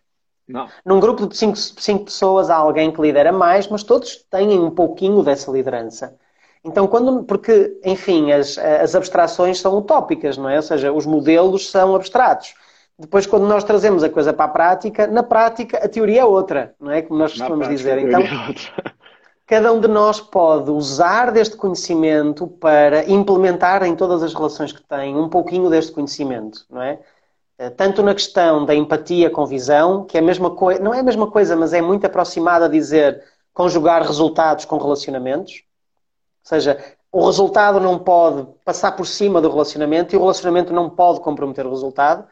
Não. Num grupo de cinco, cinco pessoas há alguém que lidera mais, mas todos têm um pouquinho dessa liderança. Então, quando, porque, enfim, as, as abstrações são utópicas, não é? Ou seja, os modelos são abstratos. Depois, quando nós trazemos a coisa para a prática, na prática a teoria é outra, não é? Como nós costumamos dizer. Então, é cada um de nós pode usar deste conhecimento para implementar em todas as relações que tem um pouquinho deste conhecimento, não é? Eh, tanto na questão da empatia com visão, que é a mesma coisa, não é a mesma coisa, mas é muito aproximada a dizer conjugar resultados com relacionamentos. Ou seja, o resultado não pode passar por cima do relacionamento e o relacionamento não pode comprometer o resultado,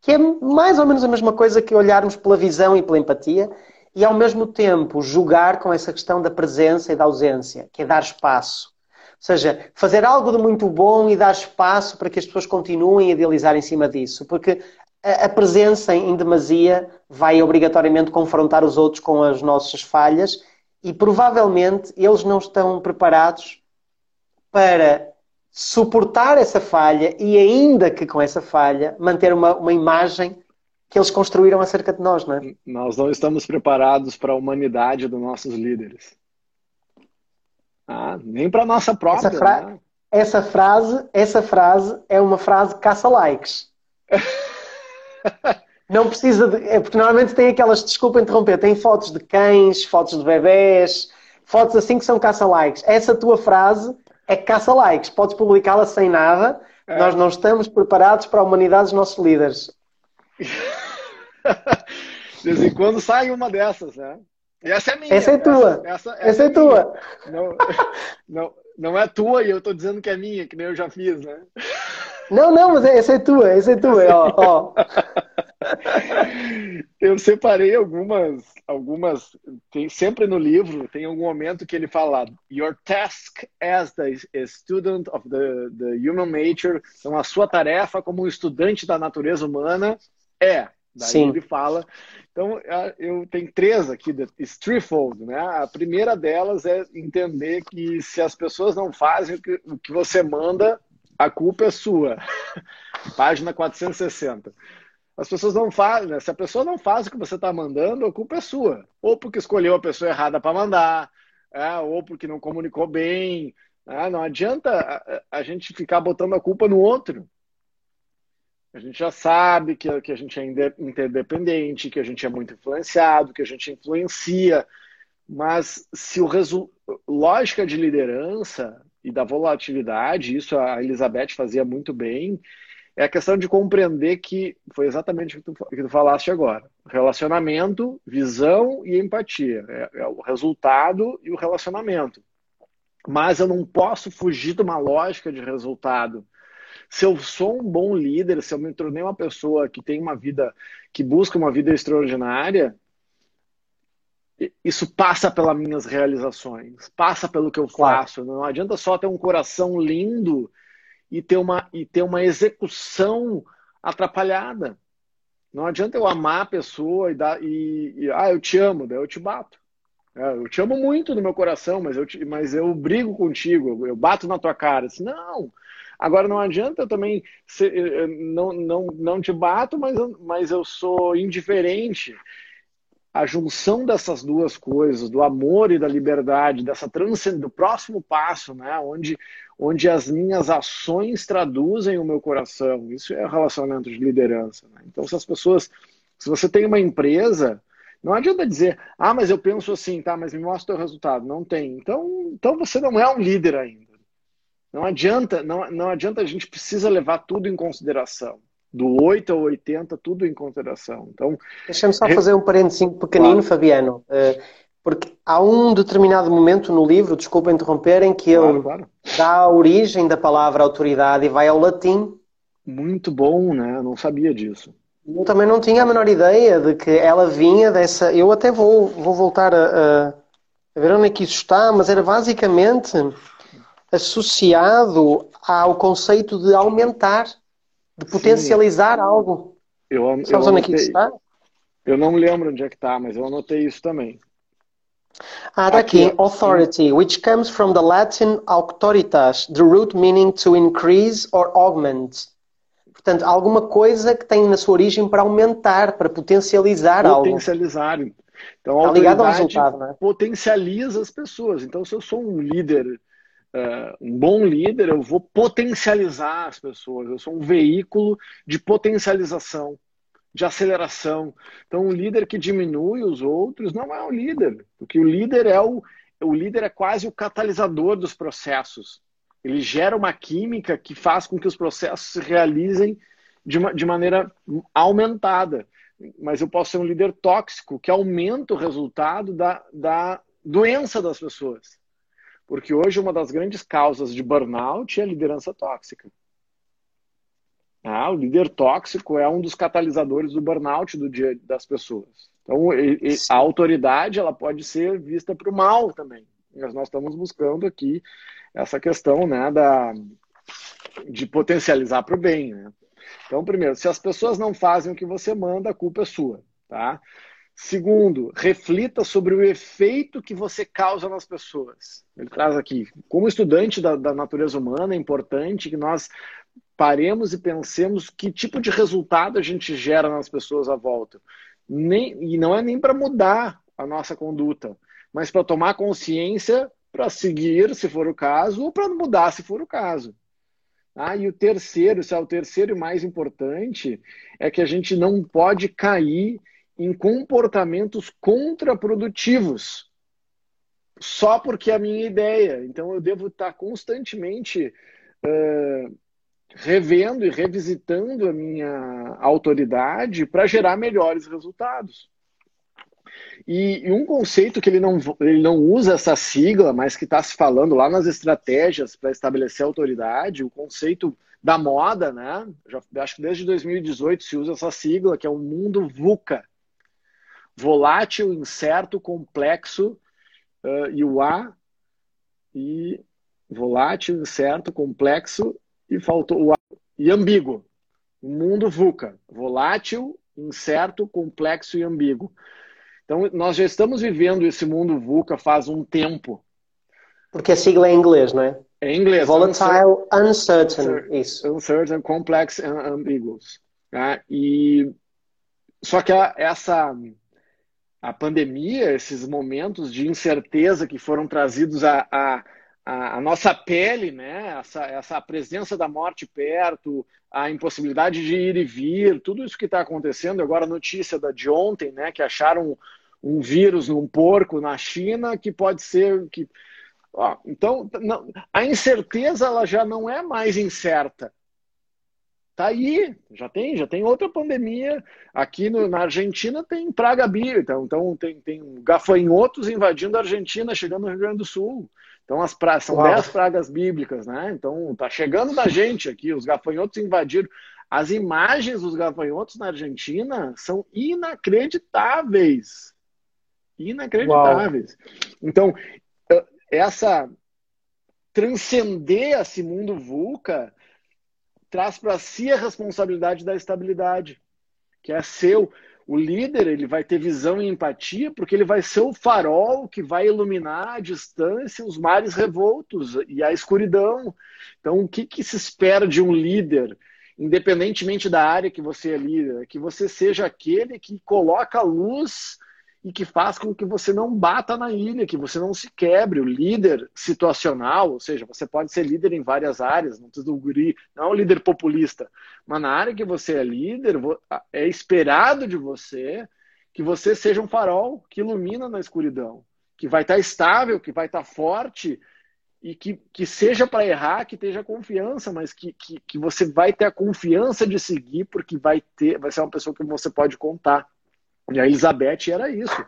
que é mais ou menos a mesma coisa que olharmos pela visão e pela empatia e ao mesmo tempo jogar com essa questão da presença e da ausência, que é dar espaço. Seja, fazer algo de muito bom e dar espaço para que as pessoas continuem a idealizar em cima disso. Porque a, presença em demasia vai obrigatoriamente confrontar os outros com as nossas falhas e provavelmente eles não estão preparados para suportar essa falha e, ainda que com essa falha, manter uma, uma imagem que eles construíram acerca de nós, não é? Nós não estamos preparados para a humanidade dos nossos líderes. Ah, nem para a nossa própria. Essa, fra né? essa, frase, essa frase é uma frase caça-likes. não precisa de. É porque normalmente tem aquelas, desculpa interromper, tem fotos de cães, fotos de bebés, fotos assim que são caça-likes. Essa tua frase é caça-likes. Podes publicá-la sem nada. É. Nós não estamos preparados para a humanidade dos nossos líderes. De vez em quando sai uma dessas, né? Essa é minha. Essa é tua. Essa, essa, essa, essa é, é tua. Não, não, não é tua e eu estou dizendo que é minha, que nem eu já fiz, né? Não, não, mas essa é tua, essa é tua, ó. ó. Eu separei algumas, algumas. Tem, sempre no livro tem algum momento que ele fala: Your task as the student of the, the human nature, então a sua tarefa como um estudante da natureza humana é. Daí Sim. ele fala. Então eu tenho três aqui, threefold, né? A primeira delas é entender que se as pessoas não fazem o que, o que você manda, a culpa é sua. Página 460. As pessoas não fazem, né? Se a pessoa não faz o que você está mandando, a culpa é sua. Ou porque escolheu a pessoa errada para mandar, é, ou porque não comunicou bem. É, não adianta a, a, gente ficar botando a culpa no outro. A gente já sabe que, que a gente é interdependente, que a gente é muito influenciado, que a gente influencia. Mas se o resu... lógica de liderança e da volatilidade, isso a Elizabeth fazia muito bem, é a questão de compreender que foi exatamente o que tu, que tu falaste agora. Relacionamento, visão e empatia. É, é, o resultado e o relacionamento. Mas eu não posso fugir de uma lógica de resultado. Se eu sou um bom líder, se eu me tornei uma pessoa que tem uma vida, que busca uma vida extraordinária, isso passa pelas minhas realizações, passa pelo que eu faço. Não adianta só ter um coração lindo e ter uma, e ter uma execução atrapalhada. Não adianta eu amar a pessoa e dar e, e ah, eu te amo, daí eu te bato. É, eu te amo muito no meu coração, mas eu, te, mas eu brigo contigo, eu bato na tua cara. Assim, não. Agora não adianta eu também ser, não, não, não te bato, mas, mas eu sou indiferente a junção dessas duas coisas, do amor e da liberdade, dessa transcend... do próximo passo, né, onde, onde as minhas ações traduzem o meu coração. Isso é relacionamento de liderança. Né? Então, se as pessoas, se você tem uma empresa, não adianta dizer, ah, mas eu penso assim, tá, mas me mostra o resultado. Não tem. Então, então você não é um líder ainda. Não adianta, não, não adianta, a gente precisa levar tudo em consideração do 8 ao 80, tudo em consideração. Então, Deixa-me só fazer um parênteses pequenino, claro. Fabiano, eh, porque há um determinado momento no livro, desculpa interromper, em que claro, ele claro. dá a origem da palavra autoridade e vai ao latim. Muito bom, né? Eu não sabia disso. Eu também não tinha a menor ideia de que ela vinha dessa. Eu até vou, vou voltar a, a ver onde é que isso está, mas era basicamente associado ao conceito de aumentar de potencializar Sim. algo. Eu, eu Sabes onde é que isso está? Eu não lembro onde é que está, mas eu anotei isso também. Ah, está aqui. Authority, which comes from the Latin auctoritas, the root meaning to increase or augment. Portanto, alguma coisa que tem na sua origem para aumentar, para potencializar, potencializar. algo. Potencializar. Então, a Está ligado ao resultado, né? potencializa as pessoas. Então, se eu sou um líder um bom líder, eu vou potencializar as pessoas. Eu sou um veículo de potencialização, de aceleração. Então, um líder que diminui os outros não é um líder, porque o líder é o, o líder é quase o catalisador dos processos. Ele gera uma química que faz com que os processos se realizem de, uma, de maneira aumentada. Mas eu posso ser um líder tóxico que aumenta o resultado da, da doença das pessoas. Porque hoje uma das grandes causas de burnout é a liderança tóxica. Ah, o líder tóxico é um dos catalisadores do burnout do dia das pessoas. Então, a autoridade ela pode ser vista para o mal também. Mas nós estamos buscando aqui essa questão né, da, de potencializar para o bem. Né? Então, primeiro, se as pessoas não fazem o que você manda, a culpa é sua. Tá? Segundo, reflita sobre o efeito que você causa nas pessoas. Ele traz aqui, como estudante da, da natureza humana, é importante que nós paremos e pensemos que tipo de resultado a gente gera nas pessoas à volta. Nem, e não é nem para mudar a nossa conduta, mas para tomar consciência para seguir, se for o caso, ou para mudar, se for o caso. Ah, e o terceiro, esse é o terceiro e mais importante, é que a gente não pode cair em comportamentos contraprodutivos só porque é a minha ideia. Então eu devo estar constantemente uh, revendo e revisitando a minha autoridade para gerar melhores resultados. E, e, um conceito que ele não, ele não usa essa sigla, mas que está se falando lá nas estratégias para estabelecer autoridade, o conceito da moda, né? Já, acho que desde 2018 se usa essa sigla, que é o mundo VUCA, volátil, incerto, complexo, uh, e o A, e volátil, incerto, complexo, e faltou o A, e ambíguo. O mundo VUCA, volátil, incerto, complexo e ambíguo. Então, nós já estamos vivendo esse mundo VUCA faz um tempo. Porque a sigla é em inglês, não é? É em inglês. Volatile, uncertain, uncertain isso. Uncertain, complex and ambiguous. Tá? E... Só que a, essa a pandemia, esses momentos de incerteza que foram trazidos à, nossa pele, né? essa, essa presença da morte perto, a impossibilidade de ir e vir, tudo isso que está acontecendo. Agora, a notícia da, de ontem, né? que acharam um vírus num porco na China que pode ser. que Ó, Então, não, a incerteza ela já não é mais incerta. Tá aí, já tem, já tem outra pandemia. Aqui no, na Argentina tem praga bíblica, então, então tem, tem gafanhotos invadindo a Argentina, chegando no Rio Grande do Sul. Então as pra... são Uau. dez pragas bíblicas, né? Então tá chegando na gente aqui, os gafanhotos invadiram. As imagens dos gafanhotos na Argentina são inacreditáveis. Inacreditáveis. Uau. Então, essa transcender esse mundo VUCA traz para si a responsabilidade da estabilidade, que é seu. O líder ele vai ter visão e empatia porque ele vai ser o farol que vai iluminar à distância os mares revoltos e a escuridão. Então, o que, que se espera de um líder, independentemente da área que você é líder? Que você seja aquele que coloca a luz e que faz com que você não bata na ilha, que você não se quebre. O líder situacional, ou seja, você pode ser líder em várias áreas, não precisa do guri, não é um líder populista, mas na área que você é líder, é esperado de você que você seja um farol que ilumina na escuridão, que vai estar estável, que vai estar forte e que, que seja para errar, que tenha confiança, mas que, que, que você vai ter a confiança de seguir, porque vai ter, vai ser uma pessoa que você pode contar. E a Elizabeth era isso.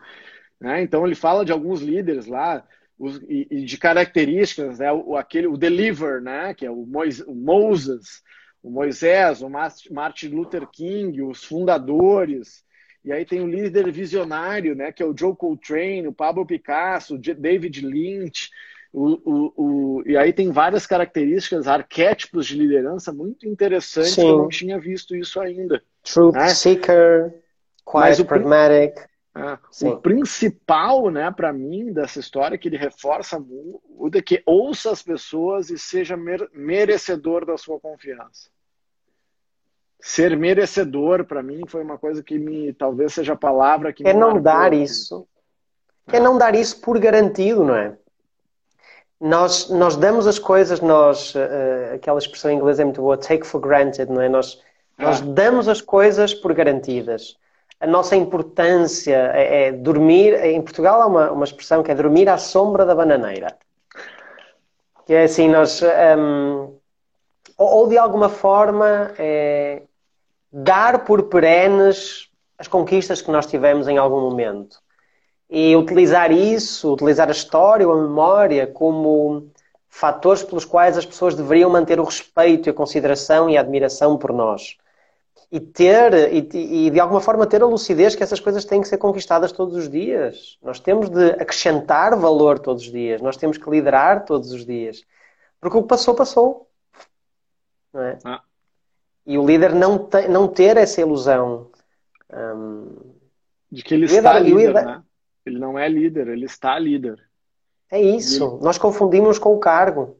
Né? Então ele fala de alguns líderes lá os, e, e, de características, né? o, aquele, o Deliver, né? que é o, Mois, o Moses, o Moisés, o Martin Luther King, os fundadores. E aí tem o líder visionário, né? que é o Joe Coltrane, o Pablo Picasso, o David Lynch. O, o, o, e aí tem várias características, arquétipos de liderança muito interessantes Sim. que eu não tinha visto isso ainda. Truth né? Seeker. Quiet, pragmatic. É, o principal, né, para mim, dessa história, que ele reforça muito, é que ouça as pessoas e seja merecedor da sua confiança. Ser merecedor, para mim, foi uma coisa que me, talvez seja a palavra que é não dar isso. É não dar isso por garantido, não é? Nós, nós damos as coisas, nós, uh, aquela expressão em inglês é muito boa, take for granted, não é? Nós, nós ah. damos as coisas por garantidas a nossa importância é, é, dormir. Em Portugal há uma, uma expressão que é dormir à sombra da bananeira. Que é assim, nós. Um, ou de alguma forma é, dar por perenes as conquistas que nós tivemos em algum momento. E utilizar isso, utilizar a história ou a memória como fatores pelos quais as pessoas deveriam manter o respeito, a consideração e a admiração por nós e ter, e, e, de alguma forma ter a lucidez que essas coisas têm que ser conquistadas todos os dias. Nós temos de acrescentar valor todos os dias, nós temos que liderar todos os dias. Porque o que passou, passou. Não é? Ah. E o líder não, te, não ter essa ilusão. Um, De que ele está líder? Ele líder, ele está líder. Né? Ele não é líder, ele está líder. É isso. Nós confundimos com o cargo.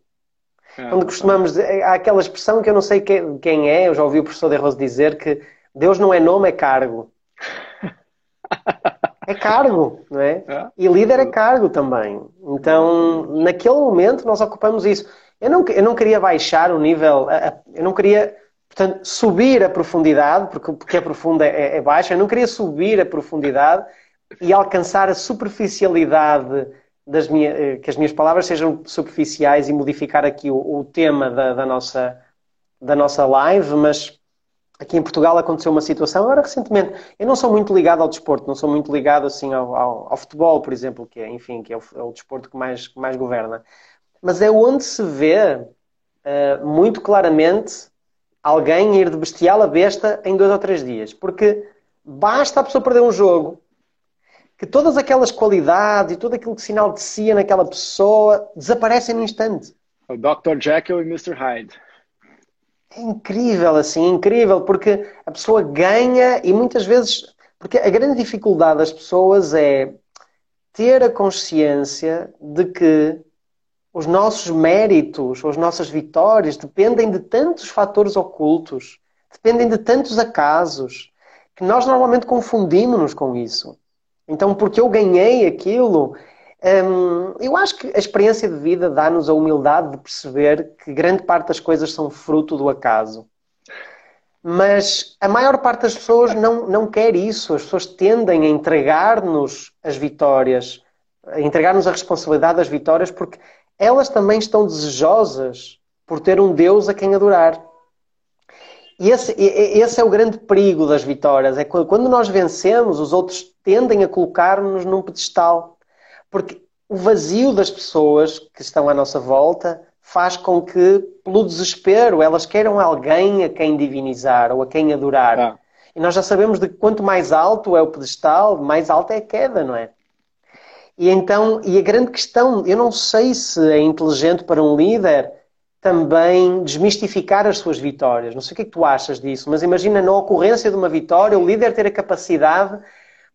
É, Quando costumamos dizer, há aquela expressão que eu não sei que- quem é, eu já ouvi o professor De Rose dizer que Deus não é nome, é cargo. É cargo, não é? É. E líder é cargo também. Então, naquele momento, nós ocupamos isso. Eu não, eu não queria baixar o nível, eu não queria, portanto, subir a profundidade, porque, porque a profunda é, é baixa, eu não queria subir a profundidade e alcançar a superficialidade das minhas, eh, que as minhas palavras sejam superficiais e modificar aqui o, o tema da, da nossa, da nossa live, mas aqui em Portugal aconteceu uma situação, agora recentemente, eu não sou muito ligado ao desporto, não sou muito ligado assim ao, ao, ao futebol, por exemplo, que é, enfim, que é o, é o desporto que mais, que mais governa. Mas é onde se vê eh, muito claramente alguém ir de bestial a besta em dois ou três dias. Porque basta a pessoa perder um jogo que todas aquelas qualidades e todo aquilo que sinal de si naquela pessoa desaparecem no instante. O Dr. Jekyll e Mr. Hyde. É incrível, assim, incrível, porque a pessoa ganha e muitas vezes. Porque a grande dificuldade das pessoas é ter a consciência de que os nossos méritos, as nossas vitórias dependem de tantos fatores ocultos, dependem de tantos acasos, que nós normalmente confundimos-nos com isso. Então, porque eu ganhei aquilo, hum, eu acho que a experiência de vida dá-nos a humildade de perceber que grande parte das coisas são fruto do acaso. Mas a maior parte das pessoas não, não quer isso. As pessoas tendem a entregar-nos as vitórias, a entregar-nos a responsabilidade das vitórias, porque elas também estão desejosas por ter um Deus a quem adorar. E esse, esse é o grande perigo das vitórias. É quando quando nós vencemos, os outros tendem a colocar-nos num pedestal. Porque o vazio das pessoas que estão à nossa volta faz com que, pelo desespero, elas queiram alguém a quem divinizar ou a quem adorar. Ah. E nós já sabemos de que quanto mais alto é o pedestal, mais alta é a queda, não é? E então, e a grande questão, eu não sei se é inteligente para um líder também desmistificar as suas vitórias. Não sei o que é que tu achas disso, mas imagina na ocorrência de uma vitória o líder ter a capacidade,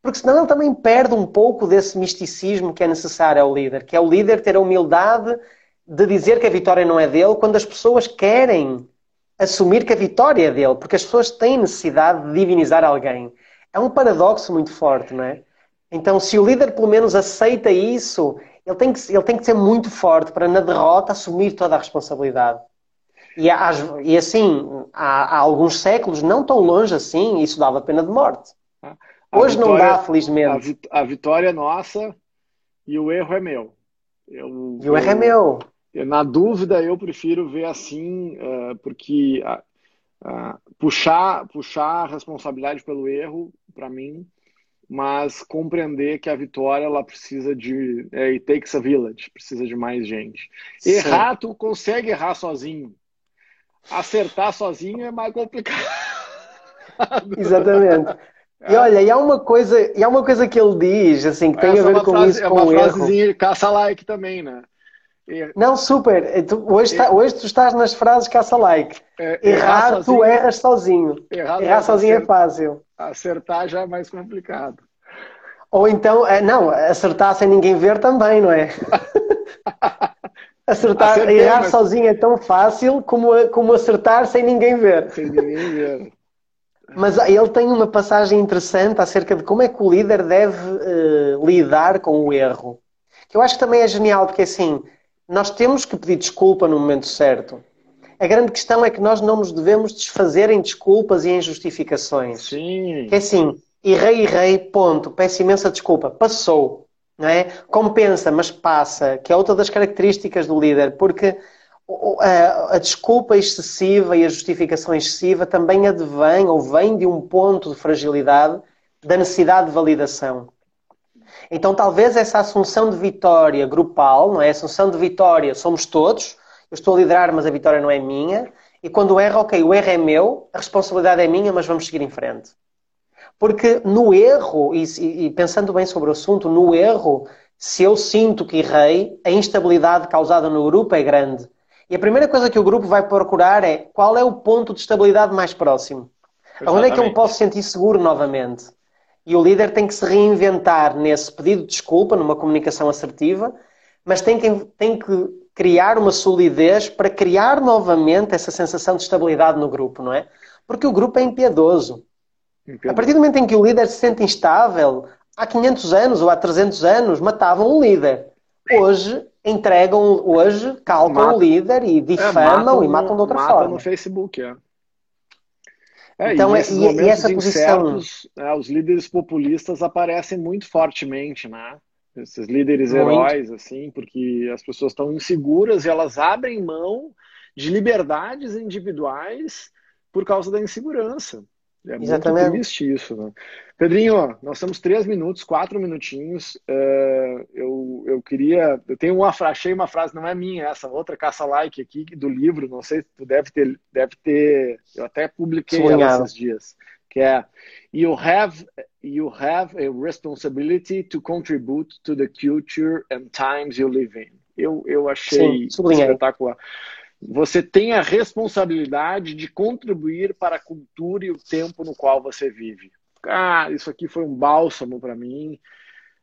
porque senão ele também perde um pouco desse misticismo que é necessário ao líder, que é o líder ter a humildade de dizer que a vitória não é dele quando as pessoas querem assumir que a vitória é dele, porque as pessoas têm necessidade de divinizar alguém. É um paradoxo muito forte, não é? Então, se o líder pelo menos aceita isso, ele tem que, ele tem que ser muito forte para, na derrota, assumir toda a responsabilidade. E, há- e assim, há, há alguns séculos, não tão longe assim, isso dava pena de morte. Hoje não vitória- dá, A, felizmente. a vitória é nossa e o erro é meu. Eu, E o erro é eu- meu. eu, na dúvida, eu prefiro ver assim, eh, porque ah, ah, puxar, puxar a responsabilidade pelo erro, para mim, mas compreender que a vitória ela precisa de. É, it takes a village, precisa de mais gente. Sim. Errar, tu consegue errar sozinho. Acertar sozinho é mais complicado. Exatamente. E olha, e há uma coisa, e há uma coisa que ele diz, assim, que tem Essa a é ver uma com frase- isso, é com uma o erro. frasezinha de caça-like também, né? Er- Não, super. Tu- hoje, tá- hoje tu estás nas frases caça-like. é- Errar, tu sozinho- erras sozinho. errar, Errar sozinho é fácil. Acertar já é mais complicado. Ou então, não, acertar sem ninguém ver também, não é? Acertar, Acertei, errar mas- sozinho é tão fácil como, como acertar sem ninguém ver. Sem ninguém ver. Mas ele tem uma passagem interessante acerca de como é que o líder deve eh, lidar com o erro. Que eu acho que também é genial, porque assim, nós temos que pedir desculpa no momento certo. A grande questão é que nós não nos devemos desfazer em desculpas e em justificações. Sim. Que é assim, errei, errei, ponto, peço imensa desculpa, passou, não é? Compensa, mas passa, que é outra das características do líder, porque a, a desculpa excessiva e a justificação excessiva também advém ou vem de um ponto de fragilidade da necessidade de validação. Então, talvez essa assunção de vitória grupal, não é? Assunção de vitória, somos todos, eu estou a liderar, mas a vitória não é minha. E quando erro, ok, o erro é meu, a responsabilidade é minha, mas vamos seguir em frente. Porque no erro, e, e pensando bem sobre o assunto, no erro, se eu sinto que errei, a instabilidade causada no grupo é grande. E a primeira coisa que o grupo vai procurar é qual é o ponto de estabilidade mais próximo. Onde é que eu me Exatamente. posso sentir seguro novamente? E o líder tem que se reinventar nesse pedido de desculpa, numa comunicação assertiva, mas tem que, tem que criar uma solidez para criar novamente essa sensação de estabilidade no grupo, não é? Porque o grupo é impiedoso. A partir do momento em que o líder se sente instável, há 500 anos ou há 300 anos matavam o líder. Hoje entregam, hoje calcam matam, o líder e difamam é, e matam de outra matam forma. no Facebook, é. É, então, e, é, e, e essa posição. Né, os líderes populistas aparecem muito fortemente, né? Esses líderes muito. heróis, assim, porque as pessoas estão inseguras e elas abrem mão de liberdades individuais por causa da insegurança. É Exatamente. muito triste isso, né? Pedrinho, nós temos três minutos, quatro minutinhos. Uh, eu, eu queria. Eu tenho uma achei uma frase, não é minha, essa outra caça-like aqui do livro, não sei se tu deve ter. Deve ter eu até publiquei ela esses dias. Que é you have, you have a responsibility to contribute to the culture and times you live in. Eu, eu achei Sim, espetacular você tem a responsabilidade de contribuir para a cultura e o tempo no qual você vive. Ah, isso aqui foi um bálsamo para mim,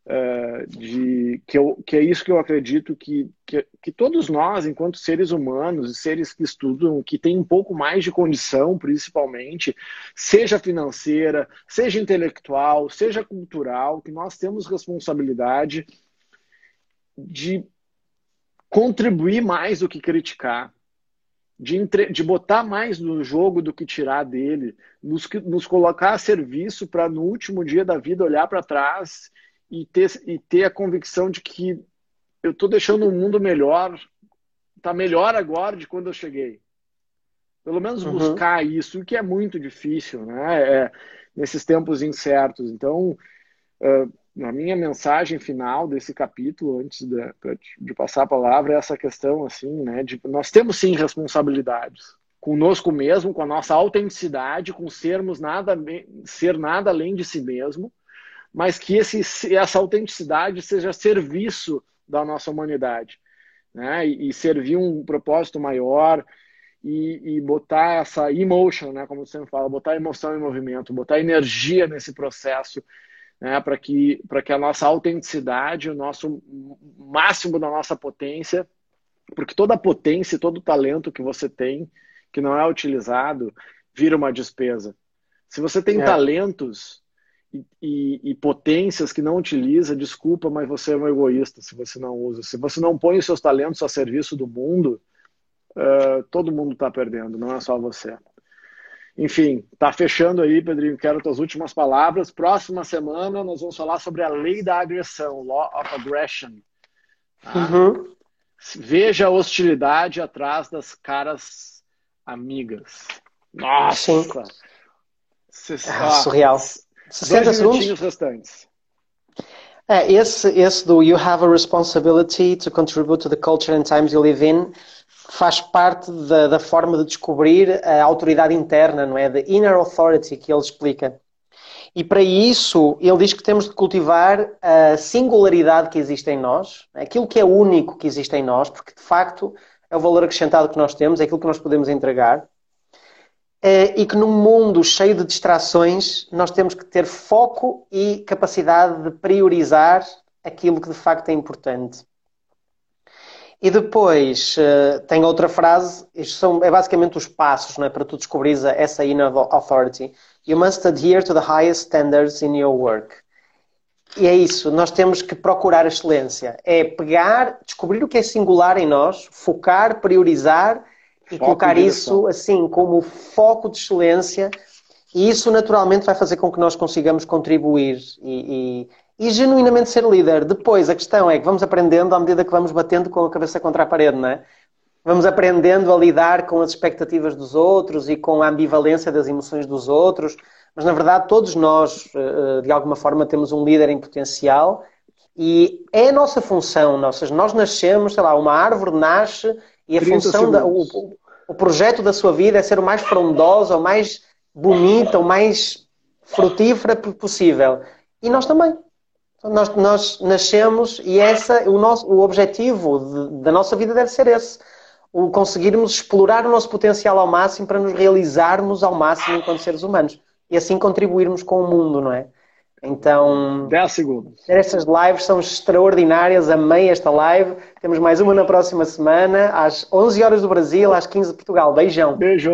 uh, de, que, eu, que é isso que eu acredito que, que, que, todos nós, enquanto seres humanos, seres que estudam, que têm um pouco mais de condição, principalmente, seja financeira, seja intelectual, seja cultural, que nós temos responsabilidade de contribuir mais do que criticar de, entre... de botar mais no jogo do que tirar dele, nos, nos colocar a serviço para no último dia da vida olhar para trás e ter, e ter a convicção de que eu estou deixando o mundo melhor, está melhor agora de quando eu cheguei. Pelo menos uhum. buscar isso, o que é muito difícil, né? É, nesses tempos incertos. Então, uh, na minha mensagem final desse capítulo, antes de, de, passar a palavra, é essa questão assim, né? De, nós temos sim responsabilidades conosco mesmo, com a nossa autenticidade, com sermos nada ser nada além de si mesmo, mas que esse, essa autenticidade seja serviço da nossa humanidade, né? E, e servir um propósito maior e, e, botar essa emotion, né? Como você fala, botar emoção em movimento, botar energia nesse processo né, para que, que a nossa autenticidade, o nosso máximo da nossa potência, porque toda a potência, todo o talento que você tem, que não é utilizado, vira uma despesa. Se você tem é. talentos e, e, e, potências que não utiliza, desculpa, mas você é um egoísta se você não usa. Se você não põe os seus talentos a serviço do mundo, uh, todo mundo está perdendo, não é só você. Enfim, tá fechando aí, Pedrinho. Quero tuas últimas palavras. Próxima semana nós vamos falar sobre a lei da agressão, Law of Aggression. Tá? Uhum. Veja a hostilidade atrás das caras amigas. Nossa! ah, surreal. 60 segundos restantes. É, esse, esse do You have a responsibility to contribute to the culture and times you live in faz parte da, da, forma de descobrir a autoridade interna, não é? The inner authority que ele explica. E para isso, ele diz que temos de cultivar a singularidade que existe em nós, aquilo que é único que existe em nós, porque de facto é o valor acrescentado que nós temos, é aquilo que nós podemos entregar. Eh, e que num mundo cheio de distrações, nós temos que ter foco e capacidade de priorizar aquilo que de facto é importante. E depois uh, tem outra frase, isto são, é basicamente os passos não é, para tu descobrires essa inner authority. You must adhere to the highest standards in your work. E é isso, nós temos que procurar a excelência. É pegar, descobrir o que é singular em nós, focar, priorizar e foco colocar isso assim como foco de excelência. E isso naturalmente vai fazer com que nós consigamos contribuir e, e genuinamente ser líder. Depois, a questão é que vamos aprendendo à medida que vamos batendo com a cabeça contra a parede, não é? Vamos aprendendo a lidar com as expectativas dos outros e com a ambivalência das emoções dos outros. Mas, na verdade, todos nós, eh, eh, de alguma forma, temos um líder em potencial e é a nossa função. Ou nós nascemos, sei lá, uma árvore nasce e a função, da, o, o projeto da sua vida é ser o mais frondosa, o mais bonita, o mais frutífera possível. E nós também. Nós, nós nascemos e essa, o, nosso, o objetivo de, da nossa vida deve ser esse. O conseguirmos explorar o nosso potencial ao máximo para nos realizarmos ao máximo enquanto seres humanos. E assim contribuirmos com o mundo, não é? Então, 10 segundos. Estas lives são extraordinárias, amei esta live. Temos mais uma na próxima semana, às 11 horas do Brasil, às 15 de Portugal. Beijão. Beijo.